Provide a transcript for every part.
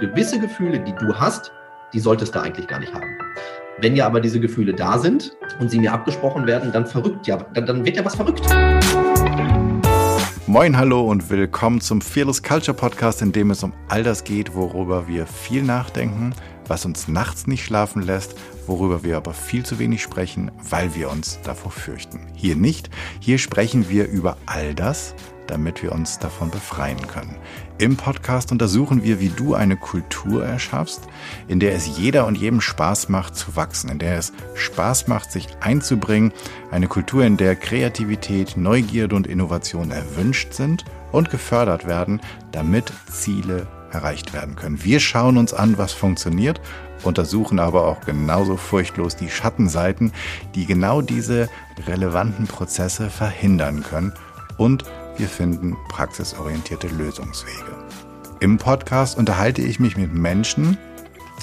gewisse Gefühle, die du hast, die solltest du eigentlich gar nicht haben. Wenn ja aber diese Gefühle da sind und sie mir abgesprochen werden, dann verrückt ja, dann, dann wird ja was verrückt. Moin, hallo und willkommen zum Fearless Culture Podcast, in dem es um all das geht, worüber wir viel nachdenken, was uns nachts nicht schlafen lässt, worüber wir aber viel zu wenig sprechen, weil wir uns davor fürchten. Hier nicht, hier sprechen wir über all das, damit wir uns davon befreien können. Im Podcast untersuchen wir, wie du eine Kultur erschaffst, in der es jeder und jedem Spaß macht zu wachsen, in der es Spaß macht, sich einzubringen, eine Kultur, in der Kreativität, Neugierde und Innovation erwünscht sind und gefördert werden, damit Ziele erreicht werden können. Wir schauen uns an, was funktioniert, untersuchen aber auch genauso furchtlos die Schattenseiten, die genau diese relevanten Prozesse verhindern können und wir finden praxisorientierte Lösungswege. Im Podcast unterhalte ich mich mit Menschen,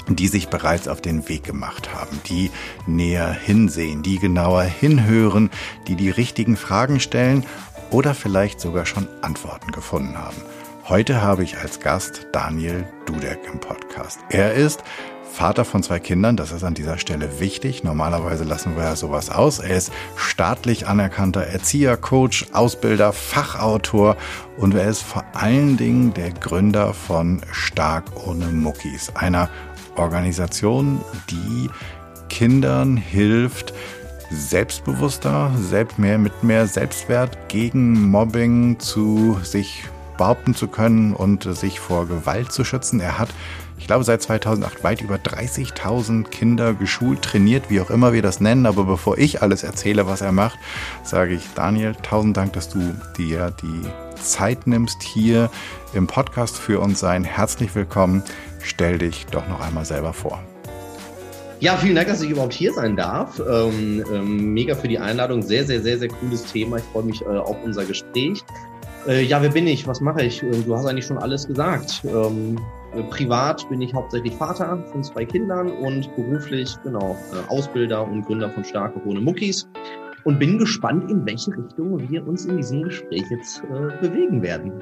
die sich bereits auf den Weg gemacht haben, die näher hinsehen, die genauer hinhören, die die richtigen Fragen stellen oder vielleicht sogar schon Antworten gefunden haben. Heute habe ich als Gast Daniel Dudek im Podcast. Er ist Vater von zwei Kindern, das ist an dieser Stelle wichtig. Normalerweise lassen wir ja sowas aus. Er ist staatlich anerkannter Erzieher, Coach, Ausbilder, Fachautor und er ist vor allen Dingen der Gründer von Stark ohne Muckis, einer Organisation, die Kindern hilft, selbstbewusster, selbst mehr mit mehr Selbstwert gegen Mobbing zu sich behaupten zu können und sich vor Gewalt zu schützen. Er hat ich glaube, seit 2008 weit über 30.000 Kinder geschult, trainiert, wie auch immer wir das nennen. Aber bevor ich alles erzähle, was er macht, sage ich, Daniel, tausend Dank, dass du dir die Zeit nimmst, hier im Podcast für uns sein. Herzlich willkommen. Stell dich doch noch einmal selber vor. Ja, vielen Dank, dass ich überhaupt hier sein darf. Ähm, ähm, mega für die Einladung. Sehr, sehr, sehr, sehr cooles Thema. Ich freue mich äh, auf unser Gespräch. Äh, ja, wer bin ich? Was mache ich? Äh, du hast eigentlich schon alles gesagt. Ähm, äh, privat bin ich hauptsächlich Vater von zwei Kindern und beruflich, genau, äh, Ausbilder und Gründer von Starke Ohne Muckis. Und bin gespannt, in welche Richtung wir uns in diesem Gespräch jetzt äh, bewegen werden.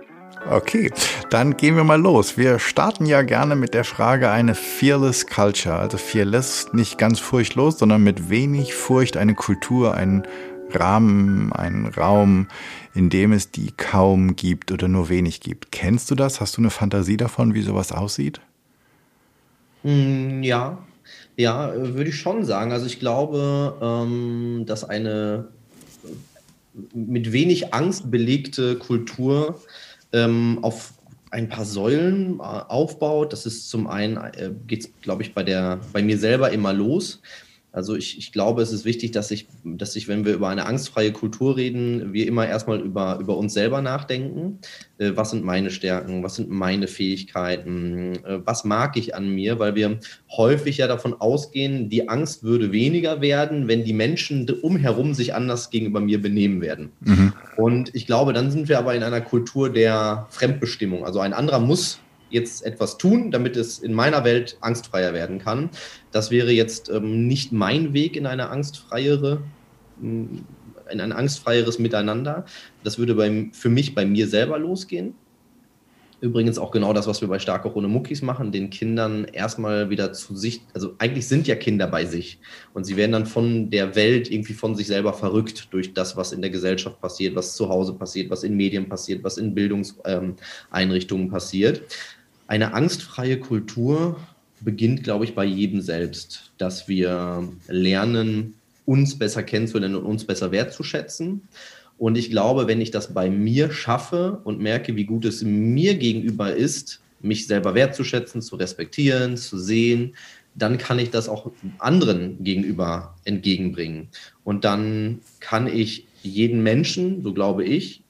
Okay, dann gehen wir mal los. Wir starten ja gerne mit der Frage eine Fearless Culture. Also Fearless nicht ganz furchtlos, sondern mit wenig Furcht eine Kultur, ein Rahmen, einen Raum, in dem es die kaum gibt oder nur wenig gibt. Kennst du das? Hast du eine Fantasie davon, wie sowas aussieht? Mm, ja, ja, würde ich schon sagen. Also ich glaube, ähm, dass eine mit wenig Angst belegte Kultur ähm, auf ein paar Säulen äh, aufbaut. Das ist zum einen, äh, geht es, glaube ich, bei, der, bei mir selber immer los. Also ich, ich glaube, es ist wichtig, dass ich, dass ich, wenn wir über eine angstfreie Kultur reden, wir immer erstmal über, über uns selber nachdenken. Äh, was sind meine Stärken? Was sind meine Fähigkeiten? Äh, was mag ich an mir? Weil wir häufig ja davon ausgehen, die Angst würde weniger werden, wenn die Menschen umherum sich anders gegenüber mir benehmen werden. Mhm. Und ich glaube, dann sind wir aber in einer Kultur der Fremdbestimmung. Also ein anderer muss jetzt etwas tun, damit es in meiner Welt angstfreier werden kann. Das wäre jetzt ähm, nicht mein Weg in eine angstfreiere, mm, in ein angstfreieres Miteinander. Das würde bei, für mich bei mir selber losgehen. Übrigens auch genau das, was wir bei Starke ohne Muckis machen, den Kindern erstmal wieder zu sich, also eigentlich sind ja Kinder bei sich und sie werden dann von der Welt irgendwie von sich selber verrückt durch das, was in der Gesellschaft passiert, was zu Hause passiert, was in Medien passiert, was in Bildungseinrichtungen ähm, passiert eine angstfreie Kultur beginnt, glaube ich, bei jedem selbst, dass wir lernen, uns besser kennenzulernen und uns besser wertzuschätzen. Und ich glaube, wenn ich das bei mir schaffe und merke, wie gut es mir gegenüber ist, mich selber wertzuschätzen, zu respektieren, zu sehen, dann kann ich das auch anderen gegenüber entgegenbringen. Und dann kann ich jeden Menschen, so glaube ich,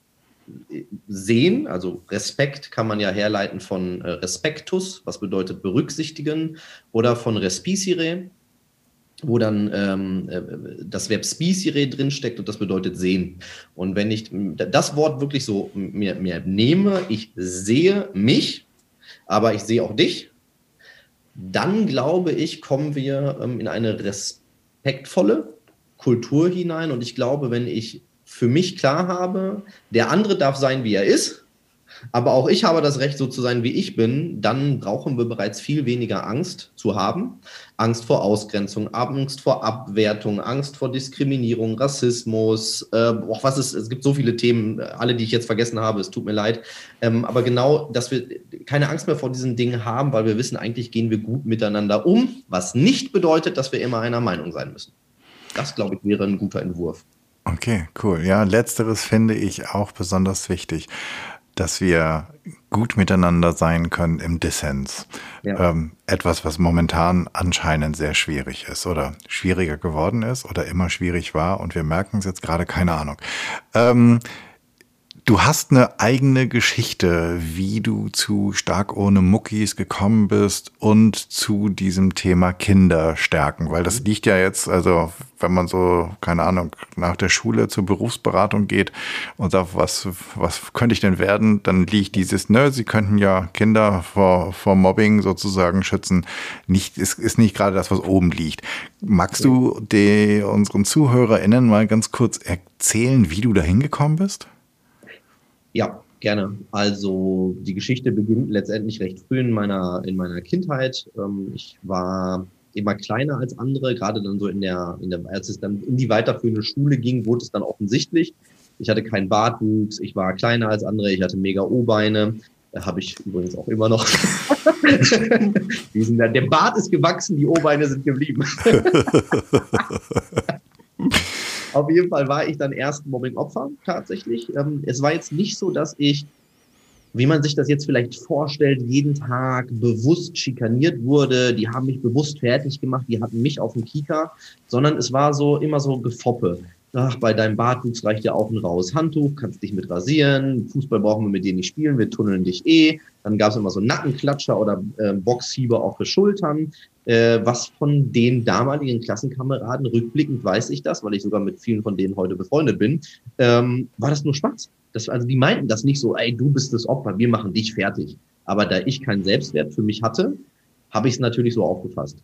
sehen, also Respekt kann man ja herleiten von äh, Respektus, was bedeutet berücksichtigen, oder von respicere, wo dann ähm, äh, das Verb spicere drinsteckt und das bedeutet sehen. Und wenn ich das Wort wirklich so mir, mir nehme, ich sehe mich, aber ich sehe auch dich, dann glaube ich, kommen wir ähm, in eine respektvolle Kultur hinein. Und ich glaube, wenn ich für mich klar habe, der andere darf sein, wie er ist Aber auch ich habe das Recht, so zu sein, wie ich bin. Dann brauchen wir bereits viel weniger Angst zu haben. Angst vor Ausgrenzung, Angst vor Abwertung, Angst vor Diskriminierung, Rassismus. Äh, auch was ist, es gibt so viele Themen, alle, die ich jetzt vergessen habe, es tut mir leid. Ähm, aber genau, dass wir keine Angst mehr vor diesen Dingen haben, weil wir wissen, eigentlich gehen wir gut miteinander um, was nicht bedeutet, dass wir immer einer Meinung sein müssen. Das, glaube ich, wäre ein guter Entwurf. Okay, cool. Ja, letzteres finde ich auch besonders wichtig, dass wir gut miteinander sein können im Dissens. Ja. Ähm, etwas, was momentan anscheinend sehr schwierig ist oder schwieriger geworden ist oder immer schwierig war und wir merken es jetzt gerade, keine Ahnung. Ähm, Du hast eine eigene Geschichte, wie du zu Stark ohne Muckis gekommen bist und zu diesem Thema Kinder stärken, weil das mhm. liegt ja jetzt, also wenn man so, keine Ahnung, nach der Schule zur Berufsberatung geht und sagt, was, was könnte ich denn werden, dann liegt dieses, ne, sie könnten ja Kinder vor, vor Mobbing sozusagen schützen, nicht, ist, ist nicht gerade das, was oben liegt. Magst du die, unseren ZuhörerInnen mal ganz kurz erzählen, wie du da hingekommen bist? Ja, gerne. Also die Geschichte beginnt letztendlich recht früh in meiner, in meiner Kindheit. Ähm, ich war immer kleiner als andere, gerade dann so in der, in der, als es dann in die weiterführende Schule ging, wurde es dann offensichtlich. Ich hatte keinen Bartwuchs, ich war kleiner als andere, ich hatte mega O-Beine, habe ich übrigens auch immer noch. der Bart ist gewachsen, die O-Beine sind geblieben. Auf jeden Fall war ich dann erst Mobbing-Opfer tatsächlich. Ähm, es war jetzt nicht so, dass ich, wie man sich das jetzt vielleicht vorstellt, jeden Tag bewusst schikaniert wurde. Die haben mich bewusst fertig gemacht, die hatten mich auf dem Kika, sondern es war so immer so Gefoppe. Ach, bei deinem Bartwuchs reicht ja auch ein raues Handtuch, kannst dich mit rasieren, Fußball brauchen wir mit dir nicht spielen, wir tunneln dich eh. Dann gab es immer so Nackenklatscher oder äh, Boxhieber auf die Schultern. Äh, was von den damaligen Klassenkameraden, rückblickend weiß ich das, weil ich sogar mit vielen von denen heute befreundet bin, ähm, war das nur Spaß. Das, also die meinten das nicht so, ey, du bist das Opfer, wir machen dich fertig. Aber da ich keinen Selbstwert für mich hatte, habe ich es natürlich so aufgefasst.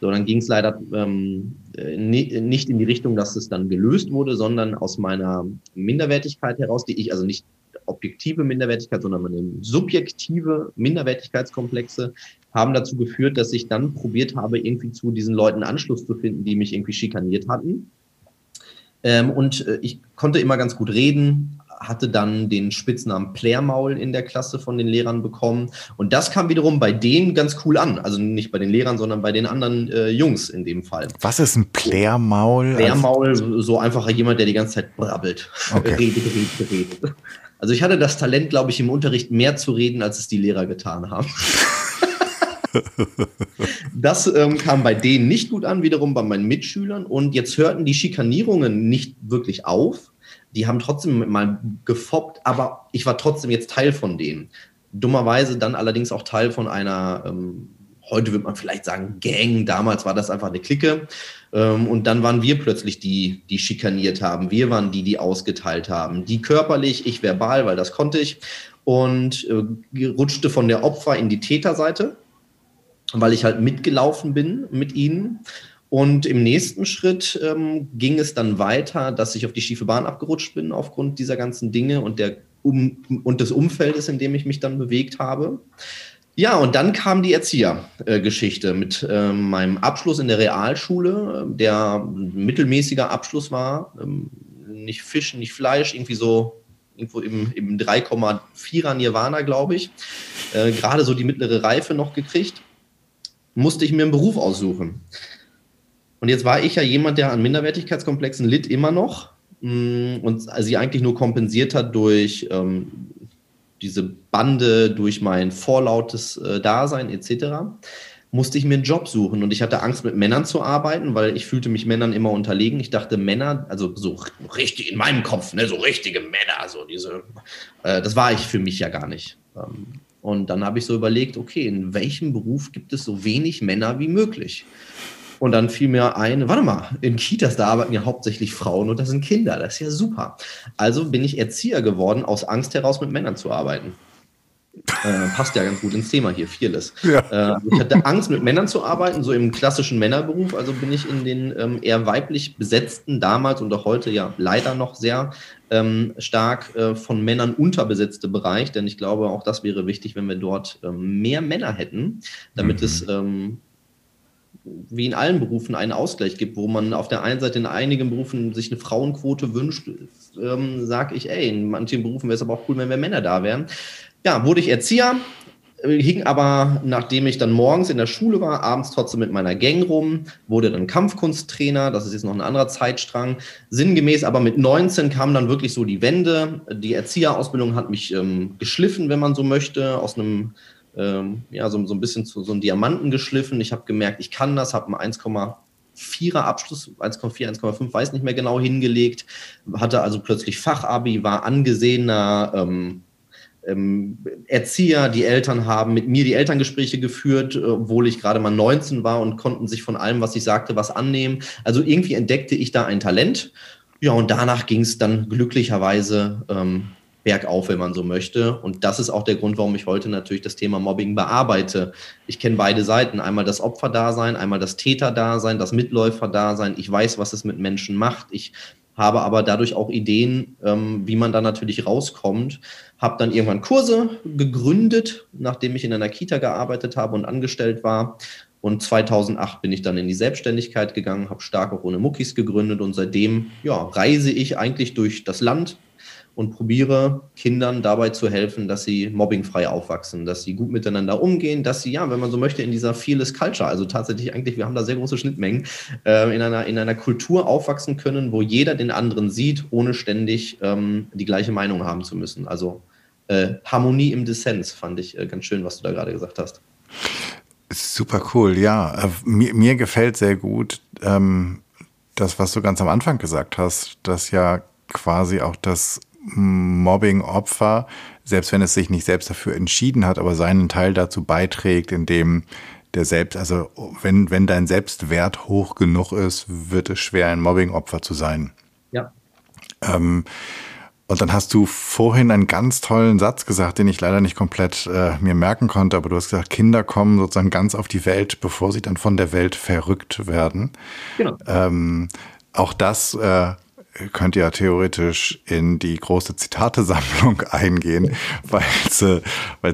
So, dann ging es leider ähm, äh, nicht in die Richtung, dass es dann gelöst wurde, sondern aus meiner Minderwertigkeit heraus, die ich also nicht objektive Minderwertigkeit, sondern meine subjektive Minderwertigkeitskomplexe haben dazu geführt, dass ich dann probiert habe, irgendwie zu diesen Leuten Anschluss zu finden, die mich irgendwie schikaniert hatten. Ähm, und äh, ich konnte immer ganz gut reden, hatte dann den Spitznamen Plärmaul in der Klasse von den Lehrern bekommen. Und das kam wiederum bei denen ganz cool an. Also nicht bei den Lehrern, sondern bei den anderen äh, Jungs in dem Fall. Was ist ein Plärmaul? Plärmaul, so einfach jemand, der die ganze Zeit brabbelt. Okay. redet, redet, redet. Also ich hatte das Talent, glaube ich, im Unterricht mehr zu reden, als es die Lehrer getan haben. das ähm, kam bei denen nicht gut an, wiederum bei meinen Mitschülern. Und jetzt hörten die Schikanierungen nicht wirklich auf. Die haben trotzdem mal gefoppt, aber ich war trotzdem jetzt Teil von denen. Dummerweise dann allerdings auch Teil von einer ähm, heute würde man vielleicht sagen Gang, damals war das einfach eine Clique. Ähm, und dann waren wir plötzlich die, die schikaniert haben. Wir waren die, die ausgeteilt haben. Die körperlich, ich verbal, weil das konnte ich. Und äh, rutschte von der Opfer in die Täterseite, weil ich halt mitgelaufen bin mit ihnen. Und im nächsten Schritt ähm, ging es dann weiter, dass ich auf die schiefe Bahn abgerutscht bin aufgrund dieser ganzen Dinge und, der um und des Umfeldes, in dem ich mich dann bewegt habe. Ja, und dann kam die Erziehergeschichte mit äh, meinem Abschluss in der Realschule, der mittelmäßiger Abschluss war. Ähm, nicht Fisch, nicht Fleisch, irgendwie so irgendwo im, im 3,4er Nirvana, glaube ich. Äh, Gerade so die mittlere Reife noch gekriegt. Musste ich mir einen Beruf aussuchen. Und jetzt war ich ja jemand, der an Minderwertigkeitskomplexen litt immer noch mh, mm, und sie eigentlich nur kompensiert hat durch ähm, diese Bande, durch mein vorlautes äh, Dasein etc., musste ich mir einen Job suchen und ich hatte Angst, mit Männern zu arbeiten, weil ich fühlte mich Männern immer unterlegen. Ich dachte, Männer, also so richtig in meinem Kopf, ne, so richtige Männer, so diese, äh, das war ich für mich ja gar nicht. Ähm, und dann habe ich so überlegt, okay, in welchem Beruf gibt es so wenig Männer wie möglich? Und dann fiel mir ein, warte mal, in Kitas, da arbeiten ja hauptsächlich Frauen und das sind Kinder, das ist ja super. Also bin ich Erzieher geworden, aus Angst heraus mit Männern zu arbeiten. Äh, passt ja ganz gut ins Thema hier, Fearless. Ja. Äh, ich hatte Angst, mit Männern zu arbeiten, so im klassischen Männerberuf. Also bin ich in den ähm, eher weiblich besetzten, damals und auch heute ja leider noch sehr ähm, stark äh, von Männern unterbesetzte Bereich. Denn ich glaube, auch das wäre wichtig, wenn wir dort ähm, mehr Männer hätten, damit mhm. es ähm, wie in allen Berufen einen Ausgleich gibt, wo man auf der einen Seite in einigen Berufen sich eine Frauenquote wünscht, ähm, sage ich, ey, in manchen Berufen wäre es aber auch cool, wenn wir Männer da wären. Ja, wurde ich Erzieher, äh, hing aber, nachdem ich dann morgens in der Schule war, abends trotzdem mit meiner Gang rum, wurde dann Kampfkunsttrainer, das ist jetzt noch ein anderer Zeitstrang. Sinngemäß, aber mit 19 kam dann wirklich so die Wende. Die Erzieherausbildung hat mich ähm, geschliffen, wenn man so möchte, aus einem ähm, ja, so, so ein bisschen zu so einem Diamanten geschliffen. Ich habe gemerkt, ich kann das, habe einen 1,4er Abschluss, 1,4, 1,5, weiß nicht mehr genau, hingelegt. Hatte also plötzlich Fachabi, war angesehener ähm, ähm, Erzieher, die Eltern haben mit mir die Elterngespräche geführt, obwohl ich gerade mal 19 war und konnten sich von allem, was ich sagte, was annehmen. Also irgendwie entdeckte ich da ein Talent. Ja, und danach ging es dann glücklicherweise ähm, bergauf, wenn man so möchte. Und das ist auch der Grund, warum ich heute natürlich das Thema Mobbing bearbeite. Ich kenne beide Seiten. Einmal das Opferdasein, einmal das Täterdasein, das Mitläuferdasein. Ich weiß, was es mit Menschen macht. Ich habe aber dadurch auch Ideen, ähm, wie man da natürlich rauskommt. Habe dann irgendwann Kurse gegründet, nachdem ich in einer Kita gearbeitet habe und angestellt war. Und 2008 bin ich dann in die Selbstständigkeit gegangen, habe Stark auch ohne Muckis gegründet und seitdem ja, reise ich eigentlich durch das Land, und probiere Kindern dabei zu helfen, dass sie mobbingfrei aufwachsen, dass sie gut miteinander umgehen, dass sie, ja, wenn man so möchte, in dieser Fearless Culture, also tatsächlich eigentlich, wir haben da sehr große Schnittmengen, äh, in, einer, in einer Kultur aufwachsen können, wo jeder den anderen sieht, ohne ständig ähm, die gleiche Meinung haben zu müssen. Also äh, Harmonie im Dissens fand ich äh, ganz schön, was du da gerade gesagt hast. Super cool, ja. Äh, mir, mir gefällt sehr gut ähm, das, was du ganz am Anfang gesagt hast, dass ja quasi auch das Mobbing-Opfer, selbst wenn es sich nicht selbst dafür entschieden hat, aber seinen Teil dazu beiträgt, indem der selbst, also wenn, wenn dein Selbstwert hoch genug ist, wird es schwer, ein Mobbing-Opfer zu sein. Ja. Ähm, und dann hast du vorhin einen ganz tollen Satz gesagt, den ich leider nicht komplett äh, mir merken konnte, aber du hast gesagt, Kinder kommen sozusagen ganz auf die Welt, bevor sie dann von der Welt verrückt werden. Genau. Ähm, auch das äh, könnt ihr theoretisch in die große Zitatesammlung eingehen, weil es äh,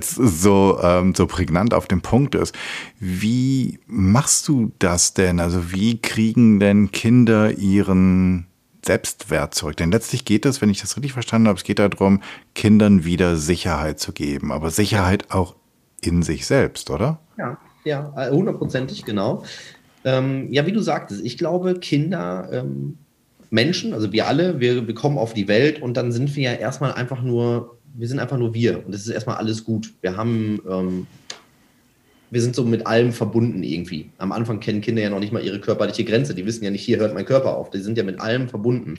so, ähm, so prägnant auf dem Punkt ist. Wie machst du das denn? Also wie kriegen denn Kinder ihren Selbstwert zurück? Denn letztlich geht es, wenn ich das richtig verstanden habe, es geht darum, Kindern wieder Sicherheit zu geben, aber Sicherheit auch in sich selbst, oder? Ja, ja, hundertprozentig, genau. Ähm, ja, wie du sagtest, ich glaube, Kinder ähm, Menschen, also wir alle, wir, wir kommen auf die Welt und dann sind wir ja erstmal einfach nur, wir sind einfach nur wir und es ist erstmal alles gut. Wir haben, ähm, wir sind so mit allem verbunden irgendwie. Am Anfang kennen Kinder ja noch nicht mal ihre körperliche Grenze. Die wissen ja nicht, hier hört mein Körper auf. Die sind ja mit allem verbunden.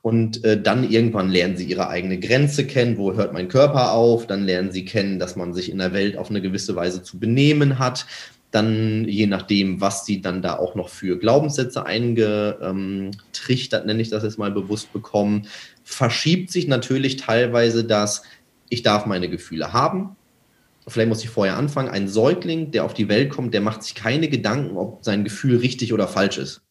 Und äh, dann irgendwann lernen sie ihre eigene Grenze kennen, wo hört mein Körper auf. Dann lernen sie kennen, dass man sich in der Welt auf eine gewisse Weise zu benehmen hat dann je nachdem, was sie dann da auch noch für Glaubenssätze eingetrichtert, nenne ich das jetzt mal bewusst bekommen, verschiebt sich natürlich teilweise das, ich darf meine Gefühle haben. Vielleicht muss ich vorher anfangen. Ein Säugling, der auf die Welt kommt, der macht sich keine Gedanken, ob sein Gefühl richtig oder falsch ist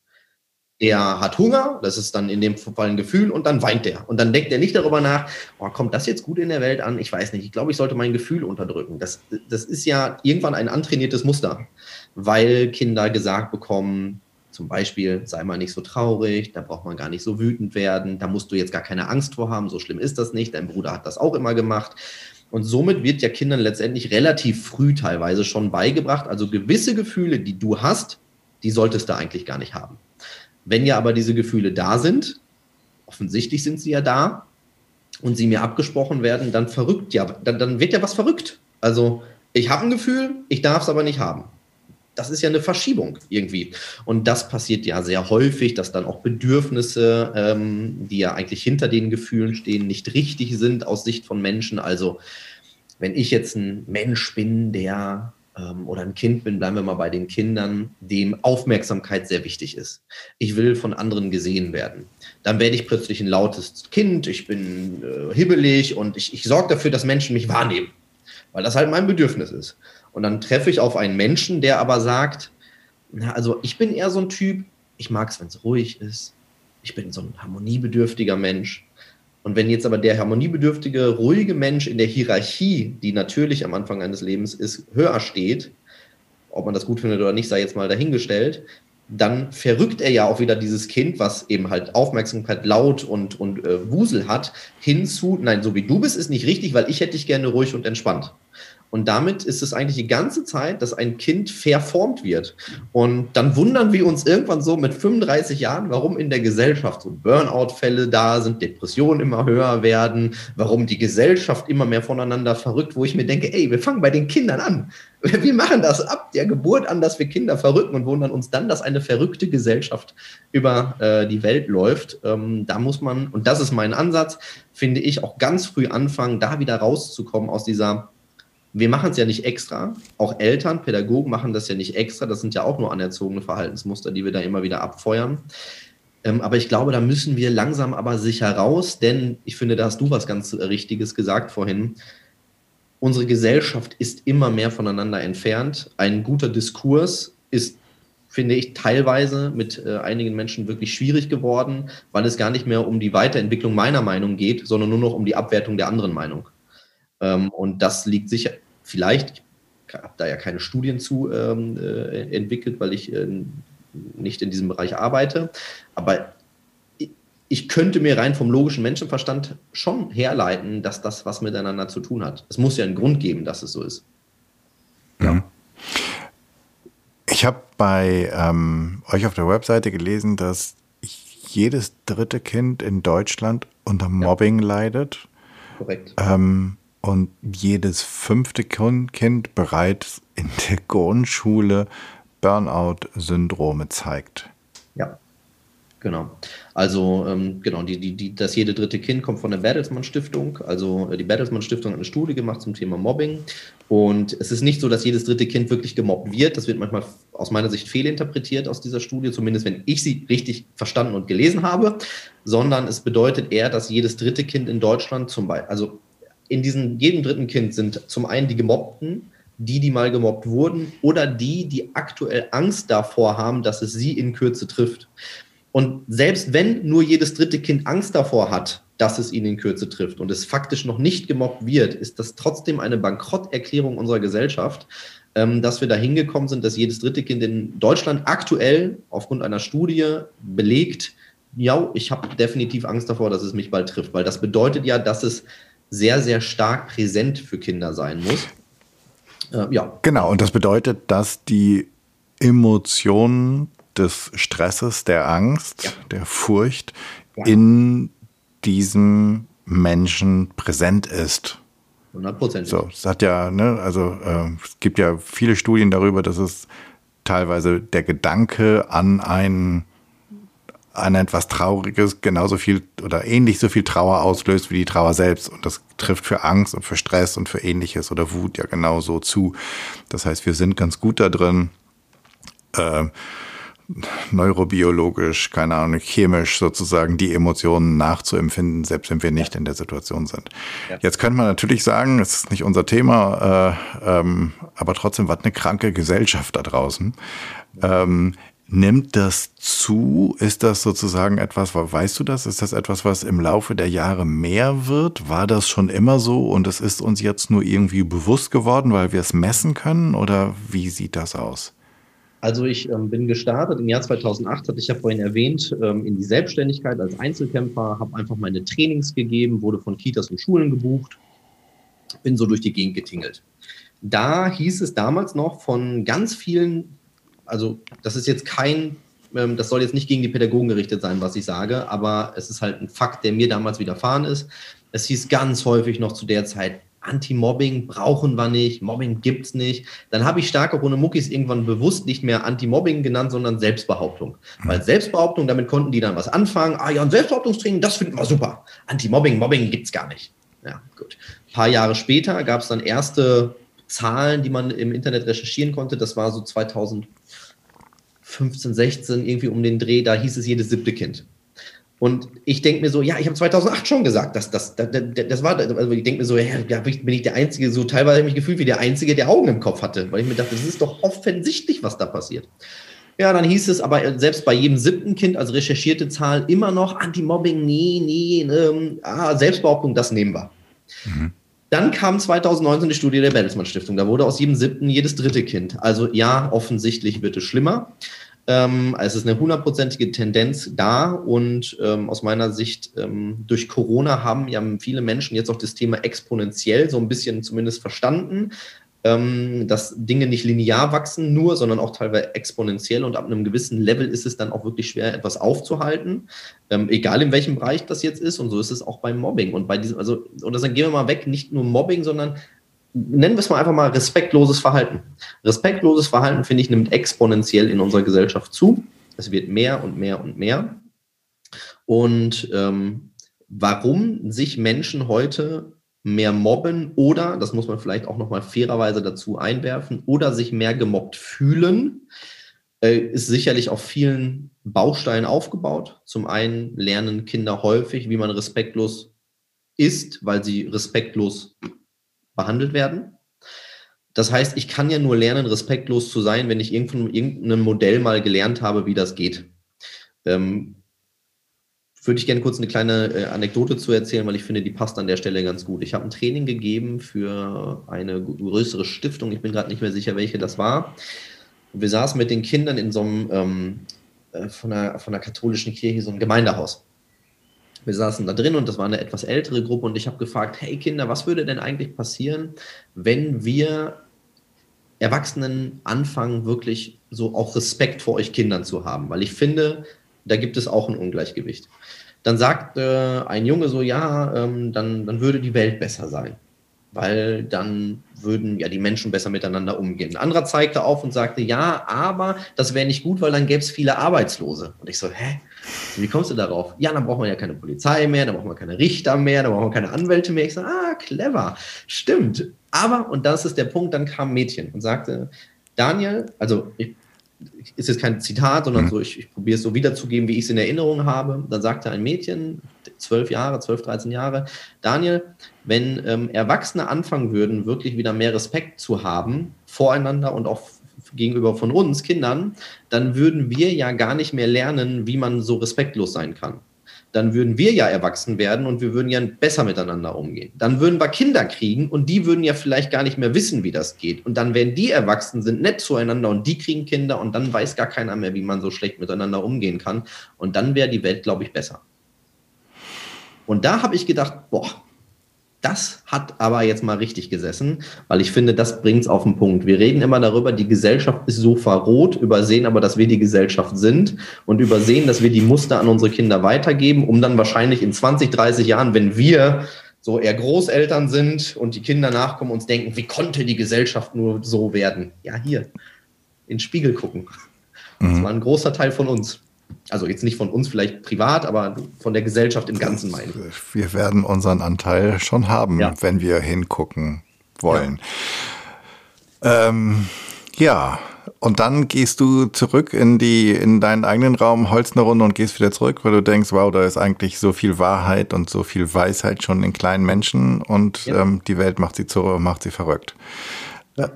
der hat Hunger, das ist dann in dem Fall ein Gefühl, und dann weint der. Und dann denkt er nicht darüber nach, oh, kommt das jetzt gut in der Welt an? Ich weiß nicht, ich glaube, ich sollte mein Gefühl unterdrücken. Das, das ist ja irgendwann ein antrainiertes Muster, weil Kinder gesagt bekommen, zum Beispiel, sei mal nicht so traurig, da braucht man gar nicht so wütend werden, da musst du jetzt gar keine Angst vor haben, so schlimm ist das nicht, dein Bruder hat das auch immer gemacht. Und somit wird ja Kindern letztendlich relativ früh teilweise schon beigebracht, also gewisse Gefühle, die du hast, die solltest du eigentlich gar nicht haben. Wenn ja aber diese Gefühle da sind, offensichtlich sind sie ja da und sie mir abgesprochen werden, dann verrückt ja, dann, dann wird ja was verrückt. Also ich habe ein Gefühl, ich darf es aber nicht haben. Das ist ja eine Verschiebung irgendwie. Und das passiert ja sehr häufig, dass dann auch Bedürfnisse, ähm, die ja eigentlich hinter den Gefühlen stehen, nicht richtig sind aus Sicht von Menschen. Also wenn ich jetzt ein Mensch bin, der oder ein Kind bin, bleiben wir mal bei den Kindern, dem Aufmerksamkeit sehr wichtig ist. Ich will von anderen gesehen werden. Dann werde ich plötzlich ein lautes Kind, ich bin äh, hibbelig und ich, ich sorge dafür, dass Menschen mich wahrnehmen. weil das halt mein Bedürfnis ist. Und dann treffe ich auf einen Menschen, der aber sagt, na, also ich bin eher so ein Typ, ich mag es, wenn es ruhig ist. Ich bin so ein harmoniebedürftiger Mensch. Und wenn jetzt aber der harmoniebedürftige, ruhige Mensch in der Hierarchie, die natürlich am Anfang eines Lebens ist, höher steht, ob man das gut findet oder nicht, sei jetzt mal dahingestellt, dann verrückt er ja auch wieder dieses Kind, was eben halt Aufmerksamkeit laut und, und äh, Wusel hat, hinzu, nein, so wie du bist, ist nicht richtig, weil ich hätte dich gerne ruhig und entspannt. Und damit ist es eigentlich die ganze Zeit, dass ein Kind verformt wird. Und dann wundern wir uns irgendwann so mit 35 Jahren, warum in der Gesellschaft so Burnout-Fälle da sind, Depressionen immer höher werden, warum die Gesellschaft immer mehr voneinander verrückt, wo ich mir denke, ey, wir fangen bei den Kindern an. Wir machen das ab der Geburt an, dass wir Kinder verrücken und wundern uns dann, dass eine verrückte Gesellschaft über äh, die Welt läuft. Ähm, da muss man, und das ist mein Ansatz, finde ich, auch ganz früh anfangen, da wieder rauszukommen aus dieser wir machen es ja nicht extra. Auch Eltern, Pädagogen machen das ja nicht extra. Das sind ja auch nur anerzogene Verhaltensmuster, die wir da immer wieder abfeuern. Ähm, aber ich glaube, da müssen wir langsam aber sicher raus, denn ich finde, da hast du was ganz Richtiges gesagt vorhin. Unsere Gesellschaft ist immer mehr voneinander entfernt. Ein guter Diskurs ist, finde ich, teilweise mit äh, einigen Menschen wirklich schwierig geworden, weil es gar nicht mehr um die Weiterentwicklung meiner Meinung geht, sondern nur noch um die Abwertung der anderen Meinung. Ähm, und das liegt sicher, vielleicht, ich habe da ja keine Studien zu ähm, äh, entwickelt, weil ich äh, nicht in diesem Bereich arbeite, aber ich könnte mir rein vom logischen Menschenverstand schon herleiten, dass das was miteinander zu tun hat. Es muss ja einen Grund geben, dass es so ist. Ja. Mhm. Ich habe bei ähm, euch auf der Webseite gelesen, dass jedes dritte Kind in Deutschland unter Mobbing ja. leidet. Korrekt. Ähm, und jedes fünfte Kind bereits in der Grundschule Burnout-Syndrome zeigt. Ja, genau. Also ähm, genau, die, die, die, das jede dritte Kind kommt von der Bertelsmann Stiftung. Also äh, die Bertelsmann Stiftung hat eine Studie gemacht zum Thema Mobbing. Und es ist nicht so, dass jedes dritte Kind wirklich gemobbt wird. Das wird manchmal aus meiner Sicht fehlinterpretiert aus dieser Studie, zumindest wenn ich sie richtig verstanden und gelesen habe, sondern es bedeutet eher, dass jedes dritte Kind in Deutschland zum Beispiel, also in diesem jedem dritten Kind sind zum einen die Gemobbten, die, die mal gemobbt wurden, oder die, die aktuell Angst davor haben, dass es sie in Kürze trifft. Und selbst wenn nur jedes dritte Kind Angst davor hat, dass es ihn in Kürze trifft und es faktisch noch nicht gemobbt wird, ist das trotzdem eine Bankrotterklärung unserer Gesellschaft, ähm, dass wir da hingekommen sind, dass jedes dritte Kind in Deutschland aktuell aufgrund einer Studie belegt, ja, ich habe definitiv Angst davor, dass es mich bald trifft, weil das bedeutet ja, dass es sehr, sehr stark präsent für Kinder sein muss. Äh, ja. Genau, und das bedeutet, dass die Emotionen des Stresses, der Angst, ja. der Furcht ja. in diesem Menschen präsent ist. 100 Prozent. So, es hat ja, ne, also äh, es gibt ja viele Studien darüber, dass es teilweise der Gedanke an einen an etwas Trauriges genauso viel oder ähnlich so viel Trauer auslöst wie die Trauer selbst. Und das trifft für Angst und für Stress und für ähnliches oder Wut ja genauso zu. Das heißt, wir sind ganz gut da drin, äh, neurobiologisch, keine Ahnung, chemisch sozusagen die Emotionen nachzuempfinden, selbst wenn wir nicht in der Situation sind. Ja. Jetzt könnte man natürlich sagen, es ist nicht unser Thema, äh, ähm, aber trotzdem, was eine kranke Gesellschaft da draußen. Ähm, Nimmt das zu? Ist das sozusagen etwas, weißt du das? Ist das etwas, was im Laufe der Jahre mehr wird? War das schon immer so und es ist uns jetzt nur irgendwie bewusst geworden, weil wir es messen können? Oder wie sieht das aus? Also ich ähm, bin gestartet im Jahr 2008, hatte ich ja vorhin erwähnt, ähm, in die Selbstständigkeit als Einzelkämpfer, habe einfach meine Trainings gegeben, wurde von Kitas und Schulen gebucht, bin so durch die Gegend getingelt. Da hieß es damals noch von ganz vielen also das ist jetzt kein, ähm, das soll jetzt nicht gegen die Pädagogen gerichtet sein, was ich sage, aber es ist halt ein Fakt, der mir damals widerfahren ist. Es hieß ganz häufig noch zu der Zeit, Anti-Mobbing brauchen wir nicht, Mobbing gibt es nicht. Dann habe ich starke ohne Muckis irgendwann bewusst nicht mehr Anti-Mobbing genannt, sondern Selbstbehauptung. Mhm. Weil Selbstbehauptung, damit konnten die dann was anfangen. Ah ja, ein Selbstbehauptungstraining, das finden wir super. Anti-Mobbing, Mobbing gibt es gar nicht. Ja, gut. Ein paar Jahre später gab es dann erste Zahlen, die man im Internet recherchieren konnte. Das war so 2000 15, 16, irgendwie um den Dreh, da hieß es jedes siebte Kind. Und ich denke mir so, ja, ich habe 2008 schon gesagt, dass das, das, das, war, also ich denke mir so, ja, bin ich der Einzige, so teilweise habe ich mich gefühlt wie der Einzige, der Augen im Kopf hatte, weil ich mir dachte, das ist doch offensichtlich, was da passiert. Ja, dann hieß es aber selbst bei jedem siebten Kind, also recherchierte Zahl, immer noch Anti-Mobbing, nee, nee, ähm, ah, Selbstbehauptung, das nehmen wir. Mhm. Dann kam 2019 die Studie der Bertelsmann Stiftung. Da wurde aus jedem siebten jedes dritte Kind. Also ja, offensichtlich wird es schlimmer. Ähm, es ist eine hundertprozentige Tendenz da und ähm, aus meiner Sicht ähm, durch Corona haben ja viele Menschen jetzt auch das Thema exponentiell so ein bisschen zumindest verstanden, dass Dinge nicht linear wachsen nur, sondern auch teilweise exponentiell und ab einem gewissen Level ist es dann auch wirklich schwer, etwas aufzuhalten, ähm, egal in welchem Bereich das jetzt ist und so ist es auch beim Mobbing und bei diesem, also, oder dann gehen wir mal weg, nicht nur Mobbing, sondern nennen wir es mal einfach mal respektloses Verhalten. Respektloses Verhalten, finde ich, nimmt exponentiell in unserer Gesellschaft zu. Es wird mehr und mehr und mehr. Und ähm, warum sich Menschen heute mehr mobben oder, das muss man vielleicht auch nochmal fairerweise dazu einwerfen, oder sich mehr gemobbt fühlen, äh, ist sicherlich auf vielen Bausteinen aufgebaut. Zum einen lernen Kinder häufig, wie man respektlos ist, weil sie respektlos behandelt werden. Das heißt, ich kann ja nur lernen, respektlos zu sein, wenn ich irgendein, irgendeinem Modell mal gelernt habe, wie das geht. Ähm, würde ich gerne kurz eine kleine äh, Anekdote zu erzählen, weil ich finde, die passt an der Stelle ganz gut. Ich habe ein Training gegeben für eine größere Stiftung. Ich bin gerade nicht mehr sicher, welche das war. Wir saßen mit den Kindern in so einem ähm, äh, von, einer, von einer katholischen Kirche, so einem Gemeindehaus. Wir saßen da drin und das war eine etwas ältere Gruppe und ich habe gefragt, hey Kinder, was würde denn eigentlich passieren, wenn wir Erwachsenen anfangen, wirklich so auch Respekt vor euch Kindern zu haben? Weil ich finde, da gibt es auch ein Ungleichgewicht. Dann sagt äh, ein Junge so, ja, ähm, dann, dann würde die Welt besser sein, weil dann würden ja die Menschen besser miteinander umgehen. Ein anderer zeigte auf und sagte, ja, aber das wäre nicht gut, weil dann gäbe es viele Arbeitslose. Und ich so, hä? Wie kommst du darauf? Ja, dann braucht man ja keine Polizei mehr, dann braucht man keine Richter mehr, dann braucht man keine Anwälte mehr. Ich so, ah, clever. Stimmt. Aber, und das ist der Punkt, dann kam ein Mädchen und sagte, Daniel, also ich, ist jetzt kein Zitat, sondern mhm. so, ich, ich probiere es so wiederzugeben, wie ich es in Erinnerung habe. Dann sagte ein Mädchen, zwölf Jahre, zwölf, dreizehn Jahre, Daniel, wenn ähm, Erwachsene anfangen würden, wirklich wieder mehr Respekt zu haben voreinander und auch gegenüber von uns Kindern, dann würden wir ja gar nicht mehr lernen, wie man so respektlos sein kann. Dann würden wir ja erwachsen werden und wir würden ja besser miteinander umgehen. Dann würden wir Kinder kriegen und die würden ja vielleicht gar nicht mehr wissen, wie das geht. Und dann werden die erwachsen, sind nett zueinander und die kriegen Kinder und dann weiß gar keiner mehr, wie man so schlecht miteinander umgehen kann. Und dann wäre die Welt, glaube ich, besser. Und da habe ich gedacht, boah, das hat aber jetzt mal richtig gesessen, weil ich finde, das bringt es auf den Punkt. Wir reden immer darüber, die Gesellschaft ist so verroht, übersehen aber, dass wir die Gesellschaft sind und übersehen, dass wir die Muster an unsere Kinder weitergeben, um dann wahrscheinlich in 20, 30 Jahren, wenn wir so eher Großeltern sind und die Kinder nachkommen, uns denken, wie konnte die Gesellschaft nur so werden? Ja, hier, in den Spiegel gucken. Das mhm. war ein großer Teil von uns. Also jetzt nicht von uns vielleicht privat, aber von der Gesellschaft im Ganzen meine ich. Wir werden unseren Anteil schon haben, ja. wenn wir hingucken wollen. Ja. Ähm, ja. Und dann gehst du zurück in die, in deinen eigenen Raum, holst eine Runde und gehst wieder zurück, weil du denkst, wow, da ist eigentlich so viel Wahrheit und so viel Weisheit schon in kleinen Menschen und ja. ähm, die Welt macht sie zu, macht sie verrückt. Ja.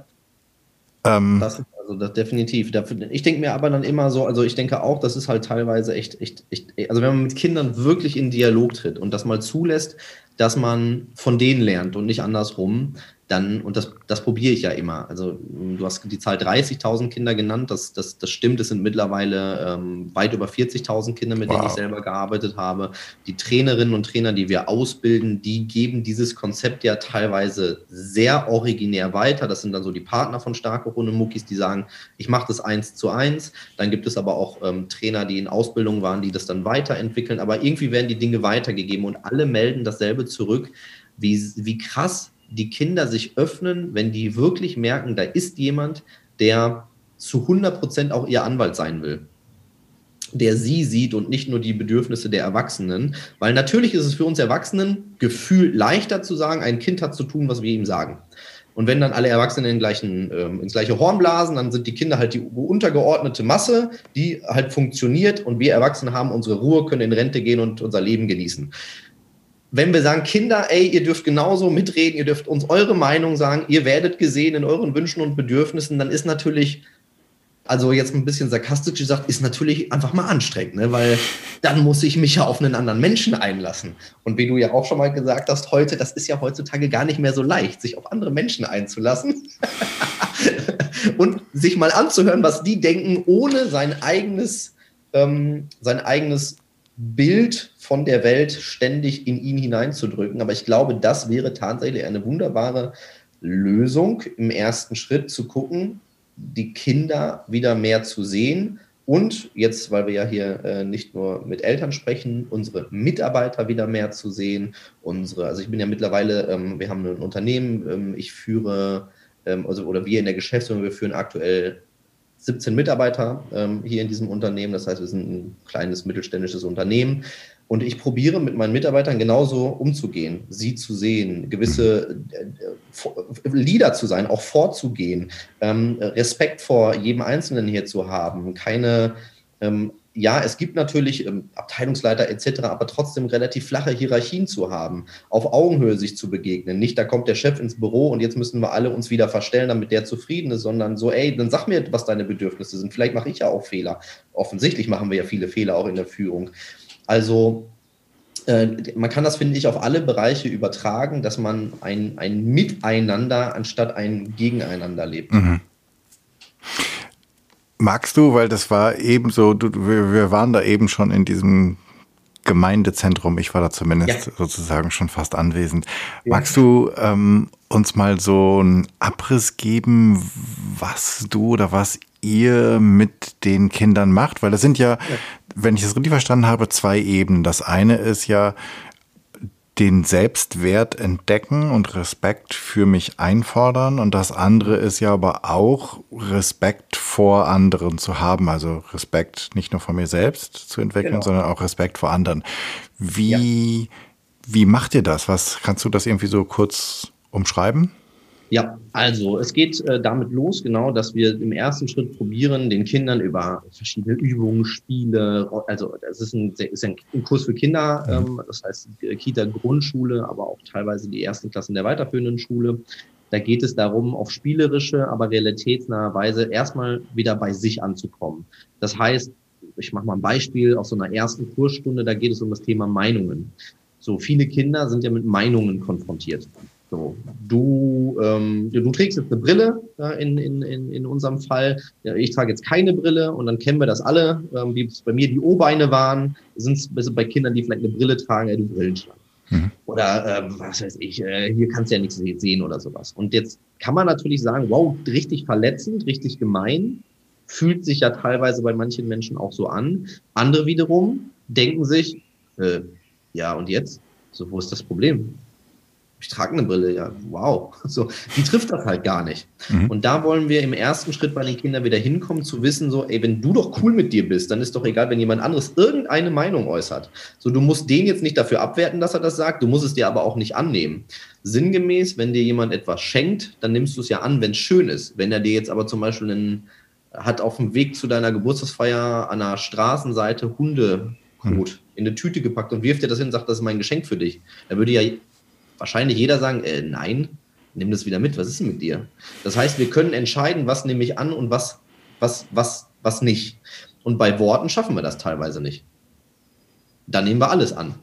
Ähm, das also das definitiv. Ich denke mir aber dann immer so, also ich denke auch, das ist halt teilweise echt, echt, echt, also wenn man mit Kindern wirklich in Dialog tritt und das mal zulässt, dass man von denen lernt und nicht andersrum, dann, und das, das probiere ich ja immer. Also du hast die Zahl 30.000 Kinder genannt, das, das, das stimmt, es sind mittlerweile ähm, weit über 40.000 Kinder, mit wow. denen ich selber gearbeitet habe. Die Trainerinnen und Trainer, die wir ausbilden, die geben dieses Konzept ja teilweise sehr originär weiter. Das sind dann so die Partner von Starke Hunde Muckis, die sagen, ich mache das eins zu eins. Dann gibt es aber auch ähm, Trainer, die in Ausbildung waren, die das dann weiterentwickeln. Aber irgendwie werden die Dinge weitergegeben und alle melden dasselbe zurück, wie, wie krass die Kinder sich öffnen, wenn die wirklich merken, da ist jemand, der zu 100 Prozent auch ihr Anwalt sein will der sie sieht und nicht nur die Bedürfnisse der Erwachsenen. Weil natürlich ist es für uns Erwachsenen gefühlt leichter zu sagen, ein Kind hat zu tun, was wir ihm sagen. Und wenn dann alle Erwachsenen gleichen, ähm, ins gleiche Horn blasen, dann sind die Kinder halt die untergeordnete Masse, die halt funktioniert und wir Erwachsene haben unsere Ruhe, können in Rente gehen und unser Leben genießen. Wenn wir sagen, Kinder, ey, ihr dürft genauso mitreden, ihr dürft uns eure Meinung sagen, ihr werdet gesehen in euren Wünschen und Bedürfnissen, dann ist natürlich also jetzt ein bisschen sarkastisch gesagt, ist natürlich einfach mal anstrengend, ne? weil dann muss ich mich ja auf einen anderen Menschen einlassen. Und wie du ja auch schon mal gesagt hast, heute, das ist ja heutzutage gar nicht mehr so leicht, sich auf andere Menschen einzulassen und sich mal anzuhören, was die denken, ohne sein eigenes, ähm, sein eigenes Bild von der Welt ständig in ihn hineinzudrücken. Aber ich glaube, das wäre tatsächlich eine wunderbare Lösung im ersten Schritt zu gucken, die Kinder wieder mehr zu sehen und jetzt, weil wir ja hier äh, nicht nur mit Eltern sprechen, unsere Mitarbeiter wieder mehr zu sehen. Unsere, also ich bin ja mittlerweile, ähm, wir haben ein Unternehmen, ähm, ich führe, ähm, also oder wir in der Geschäftsführung, wir führen aktuell 17 Mitarbeiter ähm, hier in diesem Unternehmen. Das heißt, wir sind ein kleines mittelständisches Unternehmen. Und ich probiere mit meinen Mitarbeitern genauso umzugehen, sie zu sehen, gewisse äh, Leader zu sein, auch vorzugehen, ähm, Respekt vor jedem Einzelnen hier zu haben, keine ähm, ja, es gibt natürlich ähm, Abteilungsleiter etc., aber trotzdem relativ flache Hierarchien zu haben, auf Augenhöhe sich zu begegnen. Nicht, da kommt der Chef ins Büro und jetzt müssen wir alle uns wieder verstellen, damit der zufrieden ist, sondern so, ey, dann sag mir, was deine Bedürfnisse sind. Vielleicht mache ich ja auch Fehler. Offensichtlich machen wir ja viele Fehler auch in der Führung. Also äh, man kann das, finde ich, auf alle Bereiche übertragen, dass man ein, ein Miteinander anstatt ein Gegeneinander lebt. Mhm. Magst du, weil das war eben so, du, wir, wir waren da eben schon in diesem Gemeindezentrum, ich war da zumindest ja. sozusagen schon fast anwesend. Ja. Magst du ähm, uns mal so einen Abriss geben, was du oder was ihr mit den Kindern macht? Weil das sind ja, ja, wenn ich es richtig verstanden habe, zwei Ebenen. Das eine ist ja den Selbstwert entdecken und Respekt für mich einfordern. Und das andere ist ja aber auch Respekt vor anderen zu haben. Also Respekt nicht nur vor mir selbst zu entwickeln, genau. sondern auch Respekt vor anderen. Wie, ja. wie macht ihr das? Was kannst du das irgendwie so kurz umschreiben? Ja, also es geht äh, damit los, genau, dass wir im ersten Schritt probieren, den Kindern über verschiedene Übungen, Spiele, also es ist ein, ist ein Kurs für Kinder, mhm. ähm, das heißt Kita Grundschule, aber auch teilweise die ersten Klassen der weiterführenden Schule. Da geht es darum, auf spielerische, aber realitätsnahe Weise erstmal wieder bei sich anzukommen. Das heißt, ich mache mal ein Beispiel aus so einer ersten Kursstunde, da geht es um das Thema Meinungen. So viele Kinder sind ja mit Meinungen konfrontiert. So, du, ähm, du trägst jetzt eine Brille äh, in, in, in, in unserem Fall. Ja, ich trage jetzt keine Brille und dann kennen wir das alle, ähm, wie es bei mir die O-Beine waren, sind es bei Kindern, die vielleicht eine Brille tragen, ja, du Brillenschlange. Mhm. Oder äh, was weiß ich, äh, hier kannst du ja nichts sehen oder sowas. Und jetzt kann man natürlich sagen, wow, richtig verletzend, richtig gemein, fühlt sich ja teilweise bei manchen Menschen auch so an. Andere wiederum denken sich, äh, ja und jetzt? So, wo ist das Problem? Ich trage eine Brille, ja, wow. So, die trifft das halt gar nicht. Mhm. Und da wollen wir im ersten Schritt bei den Kindern wieder hinkommen, zu wissen, so, ey, wenn du doch cool mit dir bist, dann ist doch egal, wenn jemand anderes irgendeine Meinung äußert. So, du musst den jetzt nicht dafür abwerten, dass er das sagt, du musst es dir aber auch nicht annehmen. Sinngemäß, wenn dir jemand etwas schenkt, dann nimmst du es ja an, wenn es schön ist. Wenn er dir jetzt aber zum Beispiel einen, hat auf dem Weg zu deiner Geburtstagsfeier an der Straßenseite Hunde mhm. in eine Tüte gepackt und wirft dir das hin und sagt, das ist mein Geschenk für dich. Da würde ja wahrscheinlich jeder sagen, äh, nein, nimm das wieder mit, was ist denn mit dir? Das heißt, wir können entscheiden, was nehme ich an und was, was, was, was nicht. Und bei Worten schaffen wir das teilweise nicht. Da nehmen wir alles an.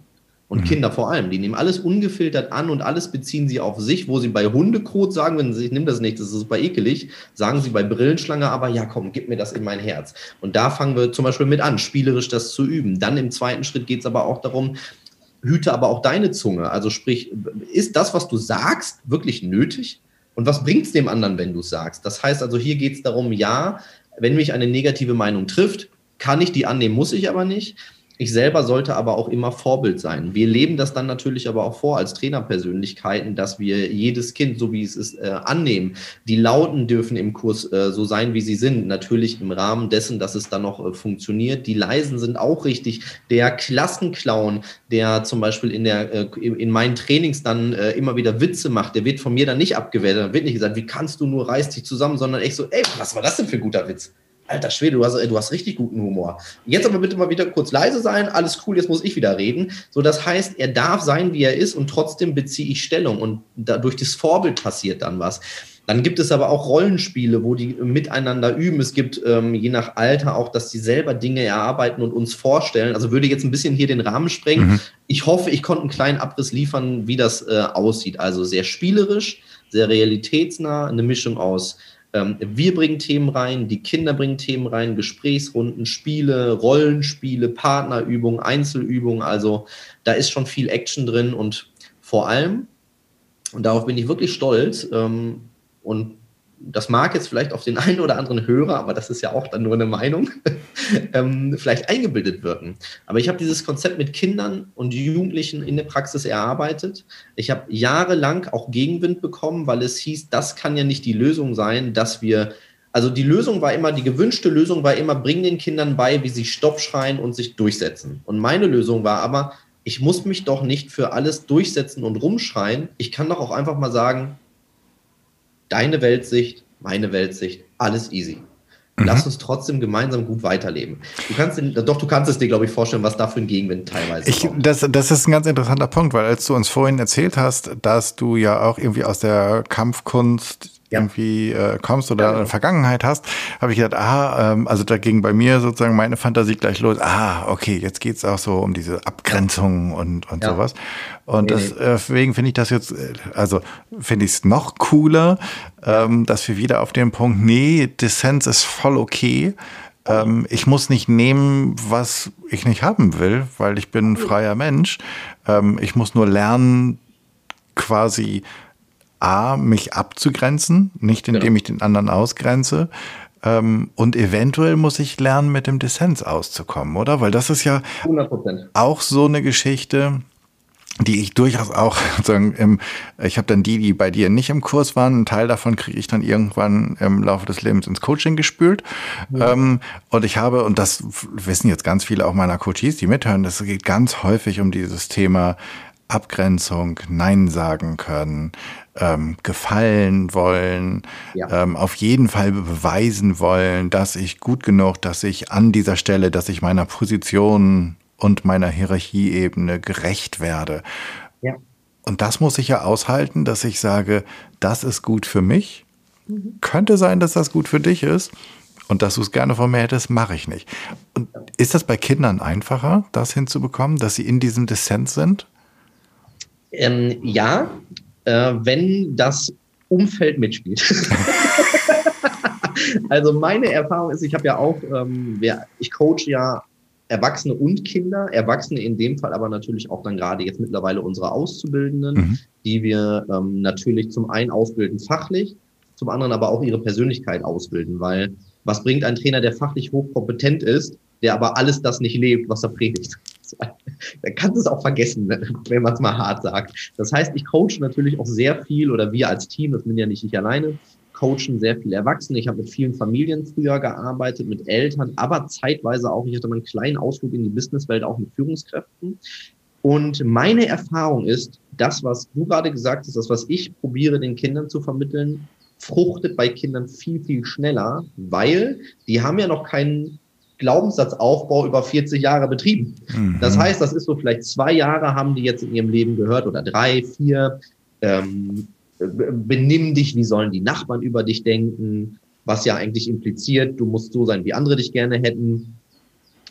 Und mhm. Kinder vor allem, die nehmen alles ungefiltert an und alles beziehen sie auf sich, wo sie bei Hundekot sagen, wenn sie, ich nehme das nicht, das ist super ekelig, sagen sie bei Brillenschlange aber, ja komm, gib mir das in mein Herz. Und da fangen wir zum Beispiel mit an, spielerisch das zu üben. Dann im zweiten Schritt geht es aber auch darum, hüte aber auch deine Zunge. Also sprich, ist das, was du sagst, wirklich nötig? Und was bringt es dem anderen, wenn du es sagst? Das heißt also, hier geht es darum, ja, wenn mich eine negative Meinung trifft, kann ich die annehmen, muss ich aber nicht. Ich selber sollte aber auch immer Vorbild sein. Wir leben das dann natürlich aber auch vor als Trainerpersönlichkeiten, dass wir jedes Kind, so wie es ist, äh, annehmen. Die Lauten dürfen im Kurs äh, so sein, wie sie sind. Natürlich im Rahmen dessen, dass es dann noch äh, funktioniert. Die Leisen sind auch richtig. Der Klassenclown, der zum Beispiel in, der, äh, in meinen Trainings dann äh, immer wieder Witze macht, der wird von mir dann nicht abgewertet. Da wird nicht gesagt, wie kannst du nur, reiß dich zusammen, sondern echt so, ey, was war das denn für ein guter Witz? Alter Schwede, du hast, du hast richtig guten Humor. Jetzt aber bitte mal wieder kurz leise sein, alles cool, jetzt muss ich wieder reden. So, das heißt, er darf sein, wie er ist und trotzdem beziehe ich Stellung und dadurch das Vorbild passiert dann was. Dann gibt es aber auch Rollenspiele, wo die miteinander üben. Es gibt ähm, je nach Alter auch, dass sie selber Dinge erarbeiten und uns vorstellen. Also würde jetzt ein bisschen hier den Rahmen sprengen. Mhm. Ich hoffe, ich konnte einen kleinen Abriss liefern, wie das äh, aussieht. Also sehr spielerisch, sehr realitätsnah, eine Mischung aus wir bringen Themen rein, die Kinder bringen Themen rein, Gesprächsrunden, Spiele, Rollenspiele, Partnerübungen, Einzelübungen. Also da ist schon viel Action drin und vor allem, und darauf bin ich wirklich stolz, ähm, und das mag jetzt vielleicht auf den einen oder anderen Hörer, aber das ist ja auch dann nur eine Meinung, ähm, vielleicht eingebildet wirken. Aber ich habe dieses Konzept mit Kindern und Jugendlichen in der Praxis erarbeitet. Ich habe jahrelang auch Gegenwind bekommen, weil es hieß, das kann ja nicht die Lösung sein, dass wir also die Lösung war immer, die gewünschte Lösung war immer, bring den Kindern bei, wie sie Stopp schreien und sich durchsetzen. Und meine Lösung war aber, ich muss mich doch nicht für alles durchsetzen und rumschreien. Ich kann doch auch einfach mal sagen, deine Weltsicht, meine Weltsicht, alles easy. Mhm. Lass uns trotzdem gemeinsam gut weiterleben. Du kannst den, doch, du kannst es dir, glaube ich, vorstellen, was da für ein Gegenwind teilweise ich, Das, das ist ein ganz interessanter Punkt, weil als du uns vorhin erzählt hast, dass du ja auch irgendwie aus der Kampfkunst ja. irgendwie äh, kommst oder ja, eine Vergangenheit hast, habe ich gedacht, ah, ähm, also da ging bei mir sozusagen meine Fantasie gleich los. Ah, okay, jetzt geht's auch so um diese Abgrenzung und, und sowas. Und nee, deswegen finde ich das jetzt, äh, also finde ich es noch cooler, ähm, dass wir wieder auf den Punkt, nee, Dissens ist voll okay. Ähm, ich muss nicht nehmen, was ich nicht haben will, weil ich bin ein freier Mensch. Ähm, ich muss nur lernen, quasi A, mich abzugrenzen, nicht indem genau. ich den anderen ausgrenze. Ähm, und eventuell muss ich lernen, mit dem Dissens auszukommen, oder? Weil das ist ja 100%. auch so eine Geschichte, die ich durchaus auch sagen, im, ich habe dann die, die bei dir nicht im Kurs waren, einen Teil davon kriege ich dann irgendwann im Laufe des Lebens ins Coaching gespült. Ja. Ähm, und ich habe, und das wissen jetzt ganz viele auch meiner Coaches, die mithören, das geht ganz häufig um dieses Thema Abgrenzung, Nein sagen können, ähm, gefallen wollen, ja. ähm, auf jeden Fall beweisen wollen, dass ich gut genug, dass ich an dieser Stelle, dass ich meiner Position und meiner Hierarchieebene gerecht werde. Ja. Und das muss ich ja aushalten, dass ich sage, das ist gut für mich. Mhm. Könnte sein, dass das gut für dich ist. Und dass du es gerne von mir hättest, mache ich nicht. Und ist das bei Kindern einfacher, das hinzubekommen, dass sie in diesem Dissens sind? Ähm, ja, äh, wenn das Umfeld mitspielt. also meine Erfahrung ist, ich habe ja auch, ähm, ich coach ja Erwachsene und Kinder, Erwachsene in dem Fall aber natürlich auch dann gerade jetzt mittlerweile unsere Auszubildenden, mhm. die wir ähm, natürlich zum einen ausbilden fachlich, zum anderen aber auch ihre Persönlichkeit ausbilden, weil was bringt ein Trainer, der fachlich hochkompetent ist, der aber alles das nicht lebt, was er predigt? dann kannst du es auch vergessen, wenn man es mal hart sagt. Das heißt, ich coache natürlich auch sehr viel oder wir als Team, das bin ja nicht ich alleine, coachen sehr viele Erwachsene. Ich habe mit vielen Familien früher gearbeitet, mit Eltern, aber zeitweise auch, ich hatte mal einen kleinen Ausflug in die Businesswelt, auch mit Führungskräften. Und meine Erfahrung ist, das, was du gerade gesagt hast, das, was ich probiere, den Kindern zu vermitteln, fruchtet bei Kindern viel, viel schneller, weil die haben ja noch keinen Glaubenssatzaufbau über 40 Jahre betrieben. Mhm. Das heißt, das ist so vielleicht zwei Jahre haben die jetzt in ihrem Leben gehört oder drei, vier. Ähm, benimm dich, wie sollen die Nachbarn über dich denken, was ja eigentlich impliziert, du musst so sein, wie andere dich gerne hätten.